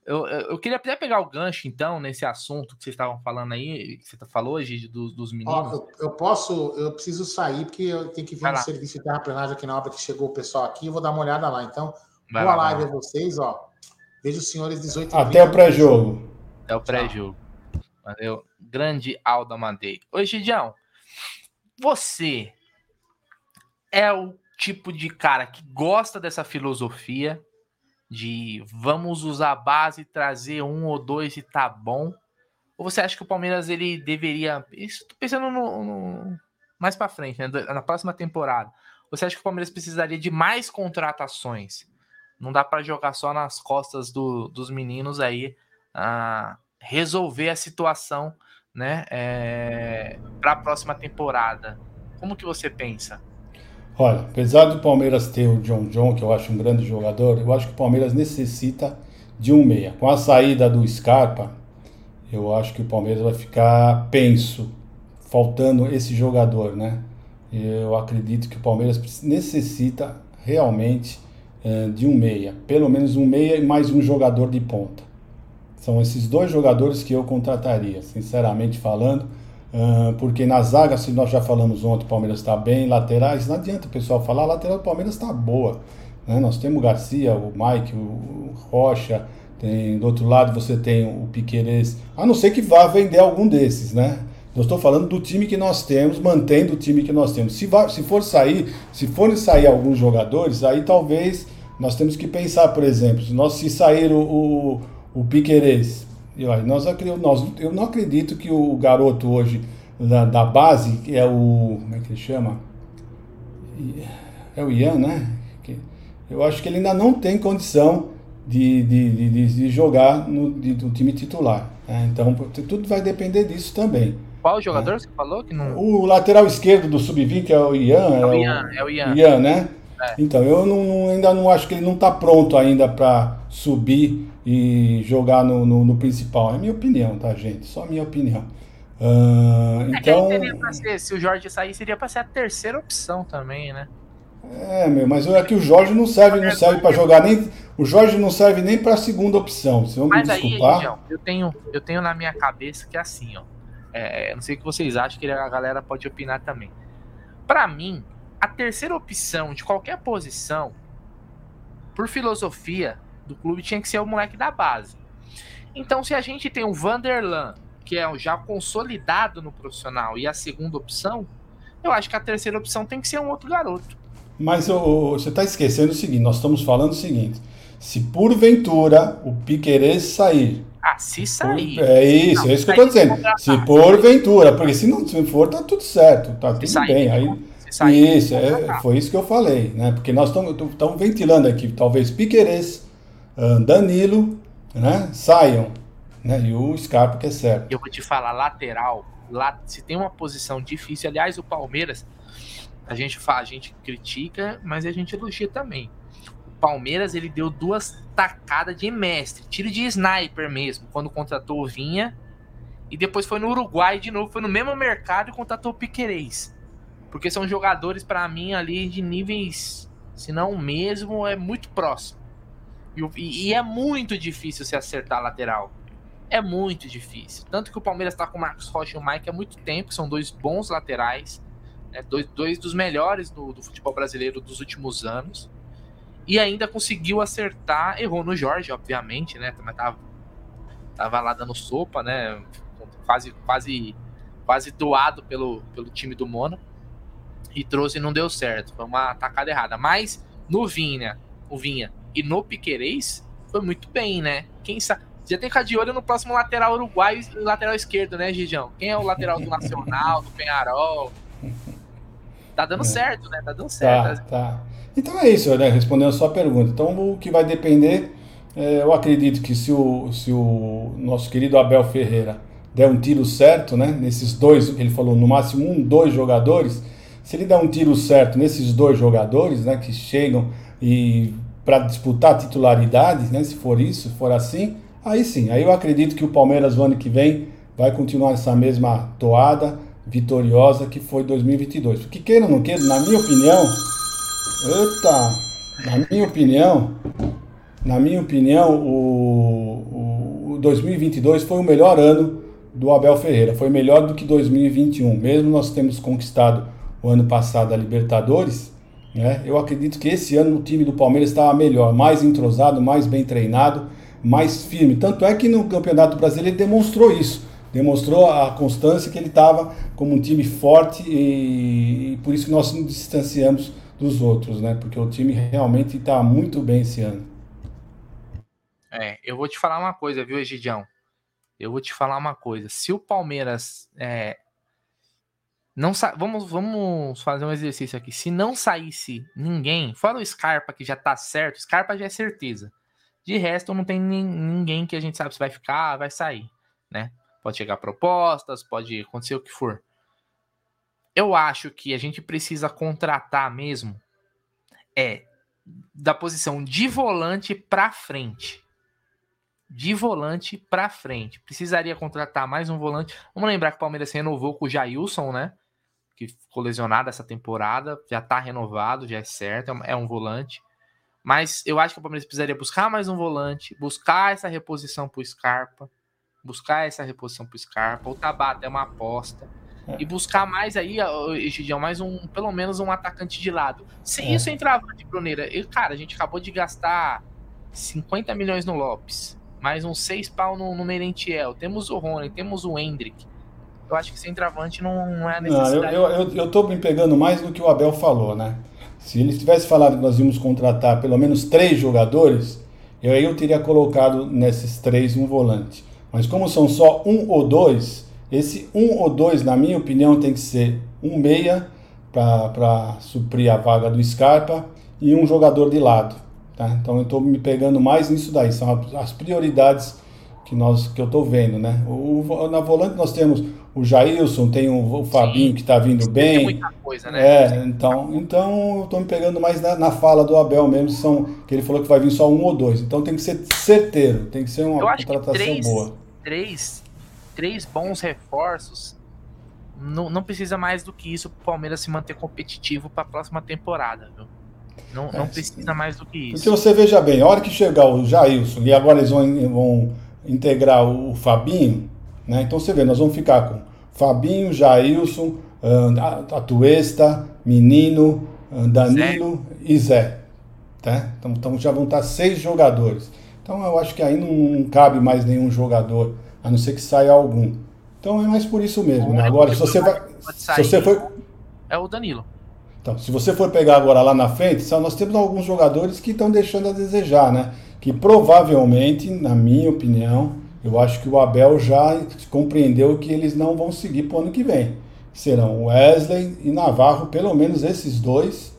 eu, eu queria até pegar o gancho, então, nesse assunto que vocês estavam falando aí, que você falou, Gigi, dos, dos Ó, meninos. eu, eu posso, eu preciso sair porque eu tenho que vir Vai no serviço de terraplenagem aqui na hora que chegou o pessoal aqui. Eu vou dar uma olhada lá. Então, Vai boa lá, live a vocês, ó. Vejo os senhores 18 Até o pré-jogo. É o pré-jogo. Valeu. Grande Aldo Amadei. Oi, Gidião. Você é o tipo de cara que gosta dessa filosofia de vamos usar a base, trazer um ou dois e tá bom? Ou você acha que o Palmeiras ele deveria. Isso tô pensando no, no- mais pra frente, né? na próxima temporada. Você acha que o Palmeiras precisaria de mais contratações? Não dá pra jogar só nas costas do- dos meninos aí a resolver a situação, né, é, para a próxima temporada. Como que você pensa? Olha, apesar do Palmeiras ter o John John, que eu acho um grande jogador, eu acho que o Palmeiras necessita de um meia. Com a saída do Scarpa, eu acho que o Palmeiras vai ficar penso, faltando esse jogador, né? Eu acredito que o Palmeiras necessita realmente de um meia, pelo menos um meia e mais um jogador de ponta. São esses dois jogadores que eu contrataria, sinceramente falando. Ah, porque na zaga, se nós já falamos ontem, o Palmeiras está bem, laterais, não adianta o pessoal falar, a lateral do Palmeiras está boa. né? Nós temos o Garcia, o Mike, o Rocha, Tem, do outro lado você tem o Piquerez, a não ser que vá vender algum desses, né? Eu estou falando do time que nós temos, mantendo o time que nós temos. Se, vai, se for sair, se forem sair alguns jogadores, aí talvez nós temos que pensar, por exemplo, se, nós, se sair o, o, o Piquerez, eu, nós, nós, eu não acredito que o garoto hoje da, da base, que é o. Como é que ele chama? É o Ian, né? Eu acho que ele ainda não tem condição de, de, de, de jogar no, de, no time titular. Né? Então tudo vai depender disso também. Qual jogador né? você falou que não. O lateral esquerdo do Sub-20 é o Ian. É, é o Ian, é o Ian. Ian né? É. Então, eu não, ainda não acho que ele não está pronto ainda para subir e jogar no, no, no, principal. É minha opinião, tá, gente? Só minha opinião. Uh, então. Ser, se o Jorge sair, seria para ser a terceira opção também, né? É, meu, mas é que o Jorge não serve, não serve para jogar nem. O Jorge não serve nem para a segunda opção. Se mas me desculpar. Aí, eu tenho, eu tenho na minha cabeça que é assim, ó. É, não sei o que vocês acham, que a galera pode opinar também. Para mim, a terceira opção de qualquer posição, por filosofia do clube, tinha que ser o moleque da base. Então, se a gente tem o Vanderlan, que é já consolidado no profissional, e a segunda opção, eu acho que a terceira opção tem que ser um outro garoto. Mas oh, você está esquecendo o seguinte: nós estamos falando o seguinte. Se porventura o Piquerez sair. Ah, se sair. É isso, não, é isso que eu estou dizendo. Se porventura, porque se não se for, tá tudo certo, tá tudo sair, bem. Aí, sair, isso, é, foi isso que eu falei, né? Porque nós estamos ventilando aqui, talvez Piquerez, ah, Danilo, né? Saiam, né? E o Scarpa que é certo. Eu vou te falar, lateral, lá, se tem uma posição difícil, aliás, o Palmeiras, a gente fala, a gente critica, mas a gente elogia também. O Palmeiras, ele deu duas tacadas de mestre, tiro de sniper mesmo, quando contratou o Vinha, e depois foi no Uruguai de novo, foi no mesmo mercado e contratou o Piquerez. Porque são jogadores, para mim, ali de níveis, se não mesmo, é muito próximo. E, e, é muito difícil se acertar lateral. É muito difícil. Tanto que o Palmeiras tá com o Marcos Rocha e o Mike há muito tempo, são dois bons laterais, né? dois, dois dos melhores do, do futebol brasileiro dos últimos anos. E ainda conseguiu acertar, errou no Jorge, obviamente, né? Também tava, tava lá dando sopa, né? Quase, quase, quase doado pelo, pelo time do Mônaco e trouxe e não deu certo. Foi uma atacada errada. Mas no Vinha, o Vinha e no Piquerez foi muito bem, né? Quem sabe. Já tem que ficar de olho no próximo lateral uruguaio e lateral esquerdo, né, Gigião? Quem é o lateral do Nacional, do Penharol? Tá dando é. certo, né? Tá dando certo. Tá, tá. Então é isso, né? Respondendo a sua pergunta. Então o que vai depender, é, eu acredito que se o, se o nosso querido Abel Ferreira der um tiro certo, né? Nesses dois, ele falou no máximo um, dois jogadores, se ele der um tiro certo nesses dois jogadores, né, que chegam e para disputar titularidade, né, se for isso, se for assim, aí sim, aí eu acredito que o Palmeiras no ano que vem vai continuar essa mesma toada vitoriosa que foi 2022. Porque queira ou não queira, na minha opinião, eita, na minha opinião, na minha opinião, o, o 2022 foi o melhor ano do Abel Ferreira, foi melhor do que 2021, mesmo nós temos conquistado o ano passado a Libertadores, né? Eu acredito que esse ano o time do Palmeiras estava melhor, mais entrosado, mais bem treinado, mais firme. Tanto é que no Campeonato Brasileiro ele demonstrou isso. Demonstrou a constância que ele estava como um time forte e, e, por isso que nós nos distanciamos dos outros, né? Porque o time realmente está muito bem esse ano. É, eu vou te falar uma coisa, viu, Egidião? Eu vou te falar uma coisa. Se o Palmeiras é, não vamos, vamos fazer um exercício aqui. Se não saísse ninguém, fora o Scarpa que já tá certo, Scarpa já é certeza. De resto, não tem ninguém que a gente sabe se vai ficar, vai sair, né? Pode chegar propostas, pode acontecer o que for. Eu acho que a gente precisa contratar mesmo é da posição de volante para frente. De volante para frente. Precisaria contratar mais um volante. Vamos lembrar que o Palmeiras renovou com o Jailson, né? Que ficou lesionado essa temporada, já tá renovado, já é certo, é um é volante. Mas eu acho que o Palmeiras precisaria buscar mais um volante, buscar essa reposição pro Scarpa, buscar essa reposição pro Scarpa. O Tabata é uma aposta. É. E buscar mais aí, Egidião, mais um, pelo menos um atacante de lado. Sem é. isso, entravante, Bruneira. E, cara, a gente acabou de gastar 50 milhões no Lopes. mais uns seis pau no, no Merentiel. Temos o Rony, temos o Hendrick. Eu acho que centroavante não, não é necessidade. Não, eu, eu, eu tô me pegando mais no que o Abel falou, né? Se ele tivesse falado que nós íamos contratar pelo menos três jogadores, eu aí eu teria colocado nesses três um volante. Mas como são só um ou dois, esse um ou dois, na minha opinião, tem que ser um meia para suprir a vaga do Scarpa e um jogador de lado. Tá? Então eu estou me pegando mais nisso daí, são as prioridades que, nós, que eu estou vendo. Né? O, na volante nós temos o Jailson, tem o, o Fabinho Sim. que está vindo bem. Tem muita coisa, né? É, então, então eu estou me pegando mais na, na, fala do Abel mesmo, são, que ele falou que vai vir só um ou dois. Então tem que ser certeiro, tem que ser uma contratação três, boa. Três, três bons reforços. Não, não precisa mais do que isso para o Palmeiras se manter competitivo para a próxima temporada, viu? Não, é, não precisa mais do que isso. Porque você veja bem, a hora que chegar o Jailson e agora eles vão, vão integrar o Fabinho, né? Então você vê, nós vamos ficar com Fabinho, Jailson, Atuesta, Menino, Danilo Zé. e Zé. Tá? Então, então, já vão estar seis jogadores. Então eu acho que aí não, não, cabe mais nenhum jogador, a não ser que saia algum. Então é mais por isso mesmo. Né? Agora, se você vai. Se você for... É o Danilo. Então, se você for pegar agora lá na frente, só nós temos alguns jogadores que estão deixando a desejar, né? Que provavelmente, na minha opinião, eu acho que o Abel já compreendeu que eles não vão seguir para o ano que vem. Serão Wesley e Navarro, pelo menos esses dois.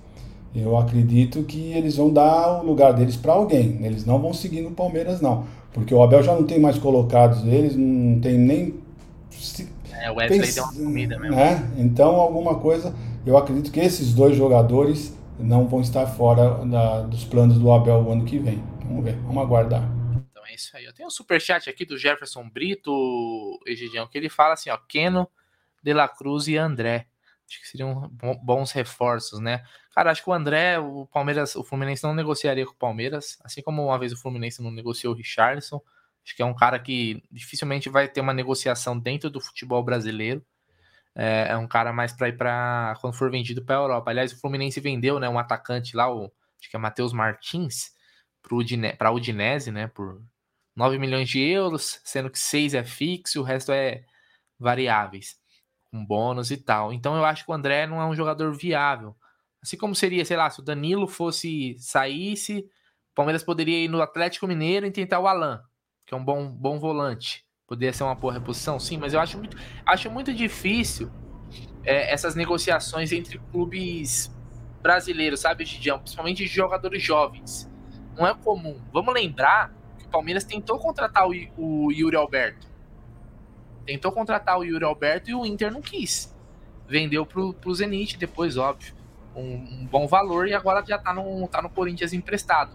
Eu acredito que eles vão dar o lugar deles para alguém. Eles não vão seguir no Palmeiras, não. Porque o Abel já não tem mais colocados eles, não tem nem. É, o Wesley deu uma comida mesmo. É, então, alguma coisa eu acredito que esses dois jogadores não vão estar fora da, dos planos do Abel o ano que vem. Vamos ver, vamos aguardar. É isso aí. Eu tenho um superchat aqui do Jefferson Brito, Egidião, que ele fala assim, ó, Keno, De La Cruz e André. Acho que seriam bons reforços, né? Cara, acho que o André, o Palmeiras, o Fluminense não negociaria com o Palmeiras, assim como uma vez o Fluminense não negociou o Richardson. Acho que é um cara que dificilmente vai ter uma negociação dentro do futebol brasileiro é, é um cara mais para ir para quando for vendido para a Europa. Aliás, o Fluminense vendeu, né, um atacante lá, o acho que é Matheus Martins, para a Udinese, né, por 9 milhões de euros, sendo que 6 é fixo, o resto é variáveis, com bônus e tal. Então eu acho que o André não é um jogador viável. Assim como seria, sei lá, se o Danilo fosse saísse, o Palmeiras poderia ir no Atlético Mineiro e tentar o Alan, que é um bom, bom volante. Poderia ser uma boa reposição, sim, mas eu acho muito, acho muito difícil é, essas negociações entre clubes brasileiros, sabe, Gidião? Principalmente de jogadores jovens. Não é comum. Vamos lembrar que o Palmeiras tentou contratar o, o Yuri Alberto. Tentou contratar o Yuri Alberto e o Inter não quis. Vendeu pro, pro Zenit depois, óbvio. Um, um bom valor e agora já tá no, tá no Corinthians emprestado.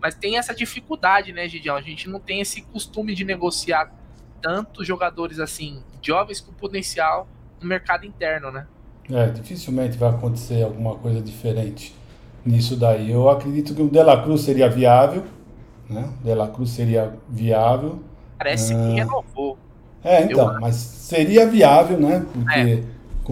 Mas tem essa dificuldade, né, Gidião? A gente não tem esse costume de negociar tantos jogadores assim, jovens com potencial no mercado interno, né? É, dificilmente vai acontecer alguma coisa diferente nisso daí. Eu acredito que o Dela Cruz seria viável, né? O Dela Cruz seria viável. Parece ah, que renovou. É, então, Eu... mas seria viável, né? Porque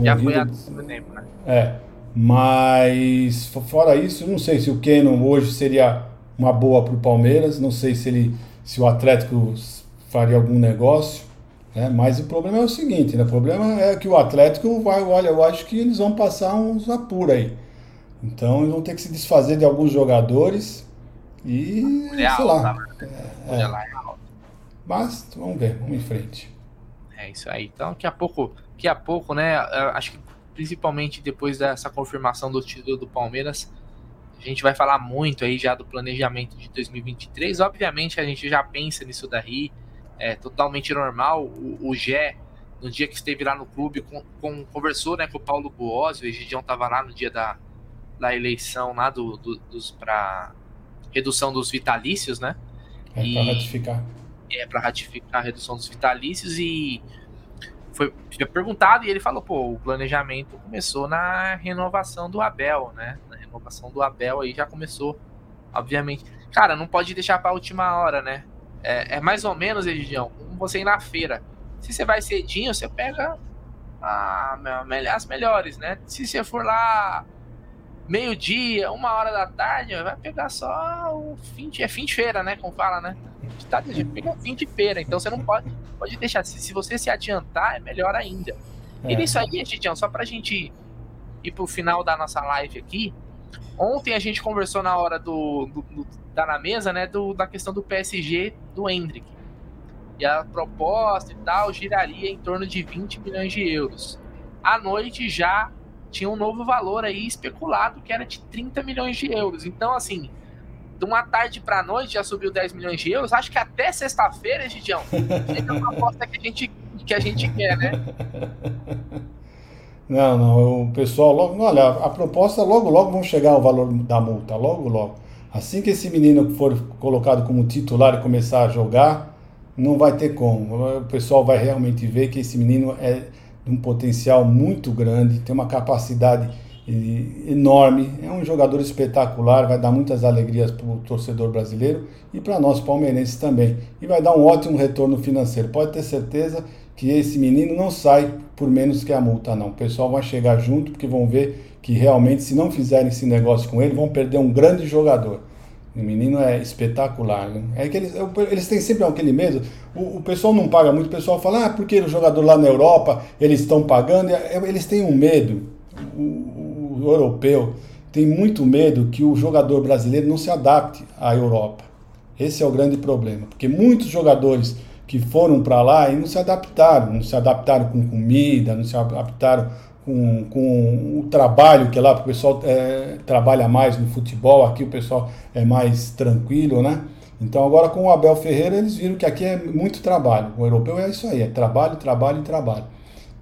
é, já foi há tempo, né? É, mas fora isso, não sei se o Kenon hoje seria uma boa para o Palmeiras, não sei se ele, se o Atlético faria algum negócio. Né? Mas o problema é o seguinte, né? o problema é que o Atlético vai, olha, eu acho que eles vão passar uns apuros aí. Então eles vão ter que se desfazer de alguns jogadores e sei lá. Tá, é, é. Mas vamos ver, vamos em frente. É isso aí. Então daqui a pouco, daqui a pouco, né? Acho que principalmente depois dessa confirmação do título do Palmeiras, a gente vai falar muito aí já do planejamento de 2023. Obviamente a gente já pensa nisso daí é totalmente normal. O, o Gé, no dia que esteve lá no clube, com, com, conversou né, com o Paulo Buozzi, o Egidião estava lá no dia da, da eleição lá do, do dos para redução dos vitalícios, né? É para ratificar. É para ratificar a redução dos vitalícios e foi, perguntado e ele falou, pô, o planejamento começou na renovação do Abel, né? Na renovação do Abel aí já começou, obviamente. Cara, não pode deixar para a última hora, né? É, é mais ou menos, Egidião, como você ir na feira. Se você vai cedinho, você pega a, as melhores, né? Se você for lá meio-dia, uma hora da tarde, vai pegar só o fim de, é fim de feira, né? Como fala, né? Feira é fim de feira, então você não pode, pode deixar. Se, se você se adiantar, é melhor ainda. É. E nisso aí, Gidião, só pra gente ir pro final da nossa live aqui, ontem a gente conversou na hora do, do, do da na mesa, né, do, da questão do PSG do Hendrick. E a proposta e tal giraria em torno de 20 milhões de euros. À noite já tinha um novo valor aí especulado que era de 30 milhões de euros. Então, assim, de uma tarde para noite já subiu 10 milhões de euros. Acho que até sexta-feira, Gidião, é uma aposta que a gente, que a gente quer, né? Não, não, o pessoal logo, olha, a proposta logo, logo vão chegar ao valor da multa, logo, logo. Assim que esse menino for colocado como titular e começar a jogar, não vai ter como. O pessoal vai realmente ver que esse menino é um potencial muito grande, tem uma capacidade enorme, é um jogador espetacular, vai dar muitas alegrias para o torcedor brasileiro e para nós palmeirenses também. E vai dar um ótimo retorno financeiro. Pode ter certeza que esse menino não sai por menos que a multa, não. O pessoal vai chegar junto porque vão ver que realmente, se não fizerem esse negócio com ele, vão perder um grande jogador. O menino é espetacular. Né? É que eles, eles têm sempre aquele medo. O, o, pessoal não paga muito. O pessoal fala, ah, porque o jogador lá na Europa eles estão pagando. É, eles têm um medo. O, o, o, europeu tem muito medo que o jogador brasileiro não se adapte à Europa. Esse é o grande problema. Porque muitos jogadores que foram para lá e não se adaptaram. Não se adaptaram com comida, não se adaptaram com, com o trabalho que lá o pessoal é, trabalha mais no futebol, aqui o pessoal é mais tranquilo, né? Então agora com o Abel Ferreira eles viram que aqui é muito trabalho. O europeu é isso aí, é trabalho, trabalho e trabalho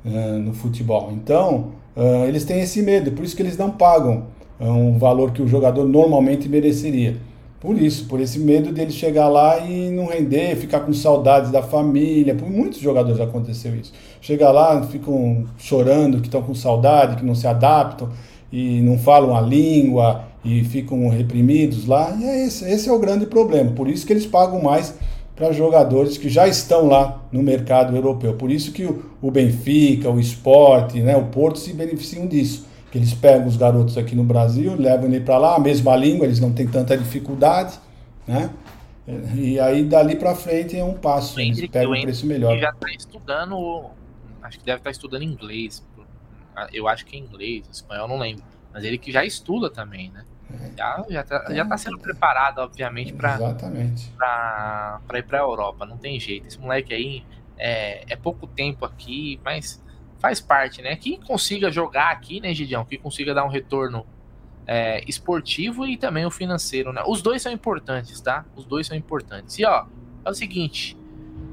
uh, no futebol. Então uh, eles têm esse medo, por isso que eles não pagam um valor que o jogador normalmente mereceria. Por isso, por esse medo dele chegar lá e não render, ficar com saudades da família. Por muitos jogadores aconteceu isso. Chegar lá, ficam chorando, que estão com saudade, que não se adaptam e não falam a língua e ficam reprimidos lá. E é esse, esse é o grande problema. Por isso que eles pagam mais para jogadores que já estão lá no mercado europeu. Por isso que o, o Benfica, o Sport, né, o Porto se beneficiam disso que eles pegam os garotos aqui no Brasil, levam ele para lá, a mesma língua, eles não têm tanta dificuldade, né? E aí dali para frente é um passo, eles pegam um preço melhor. já está estudando, acho que deve estar tá estudando inglês. Eu acho que é inglês, espanhol não lembro, mas ele que já estuda também, né? Já já está já tá sendo preparado, obviamente, para para ir para a Europa. Não tem jeito. Esse moleque aí é, é pouco tempo aqui, mas faz parte, né? Quem consiga jogar aqui, né, Gidião? Que consiga dar um retorno é, esportivo e também o financeiro, né? Os dois são importantes, tá? Os dois são importantes. E ó, é o seguinte: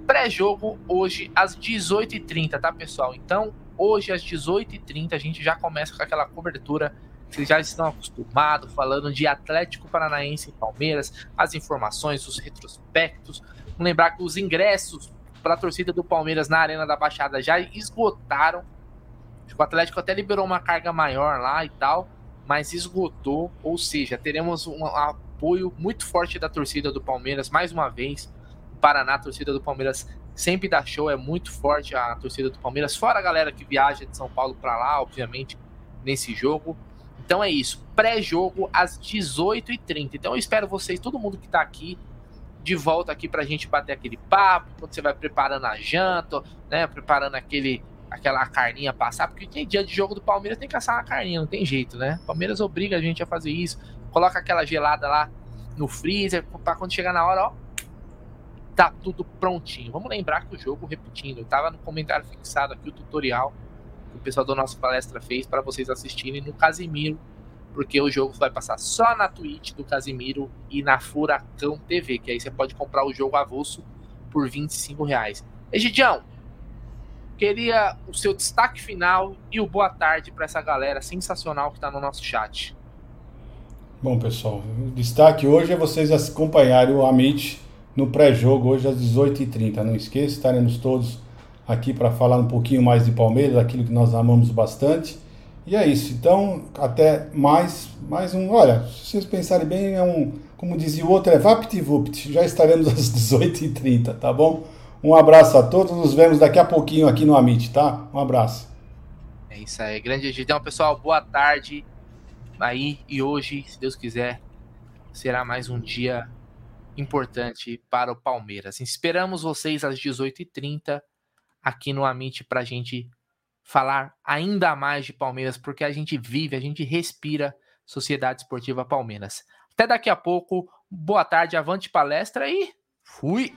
pré-jogo hoje às 18h30, tá, pessoal? Então, hoje às 18h30 a gente já começa com aquela cobertura vocês já estão acostumados, falando de Atlético Paranaense e Palmeiras, as informações, os retrospectos. Lembrar que os ingressos para a torcida do Palmeiras na Arena da Baixada já esgotaram. O Atlético até liberou uma carga maior lá e tal, mas esgotou. Ou seja, teremos um apoio muito forte da torcida do Palmeiras mais uma vez. Paraná, a torcida do Palmeiras sempre dá show, é muito forte a torcida do Palmeiras, fora a galera que viaja de São Paulo para lá, obviamente, nesse jogo. Então é isso, pré-jogo às 18h30. Então eu espero vocês, todo mundo que está aqui, de volta aqui pra gente bater aquele papo, quando você vai preparando a janta, né? Preparando aquele, aquela carninha passar, porque tem dia de jogo do Palmeiras tem que assar uma carninha, não tem jeito, né? Palmeiras obriga a gente a fazer isso, coloca aquela gelada lá no freezer, para quando chegar na hora, ó, tá tudo prontinho. Vamos lembrar que o jogo, repetindo, tava no comentário fixado aqui o tutorial que o pessoal da nossa palestra fez para vocês assistirem no Casimiro porque o jogo vai passar só na Twitch do Casimiro e na Furacão TV, que aí você pode comprar o jogo avulso por 25 reais. Egidião, queria o seu destaque final e o boa tarde para essa galera sensacional que está no nosso chat. Bom, pessoal, o destaque hoje é vocês acompanharem o Amit no pré-jogo, hoje às 18h30. Não esqueça, estaremos todos aqui para falar um pouquinho mais de Palmeiras, aquilo que nós amamos bastante. E é isso. Então, até mais, mais um. Olha, se vocês pensarem bem, é um. Como dizia o outro, é VaptVupt. Já estaremos às 18h30, tá bom? Um abraço a todos. Nos vemos daqui a pouquinho aqui no Amit, tá? Um abraço. É isso aí. Grande Gideão, pessoal. Boa tarde. Aí e hoje, se Deus quiser, será mais um dia importante para o Palmeiras. Esperamos vocês às 18h30 aqui no Amit para a gente falar ainda mais de Palmeiras, porque a gente vive, a gente respira Sociedade Esportiva Palmeiras. Até daqui a pouco, boa tarde, avante palestra e fui!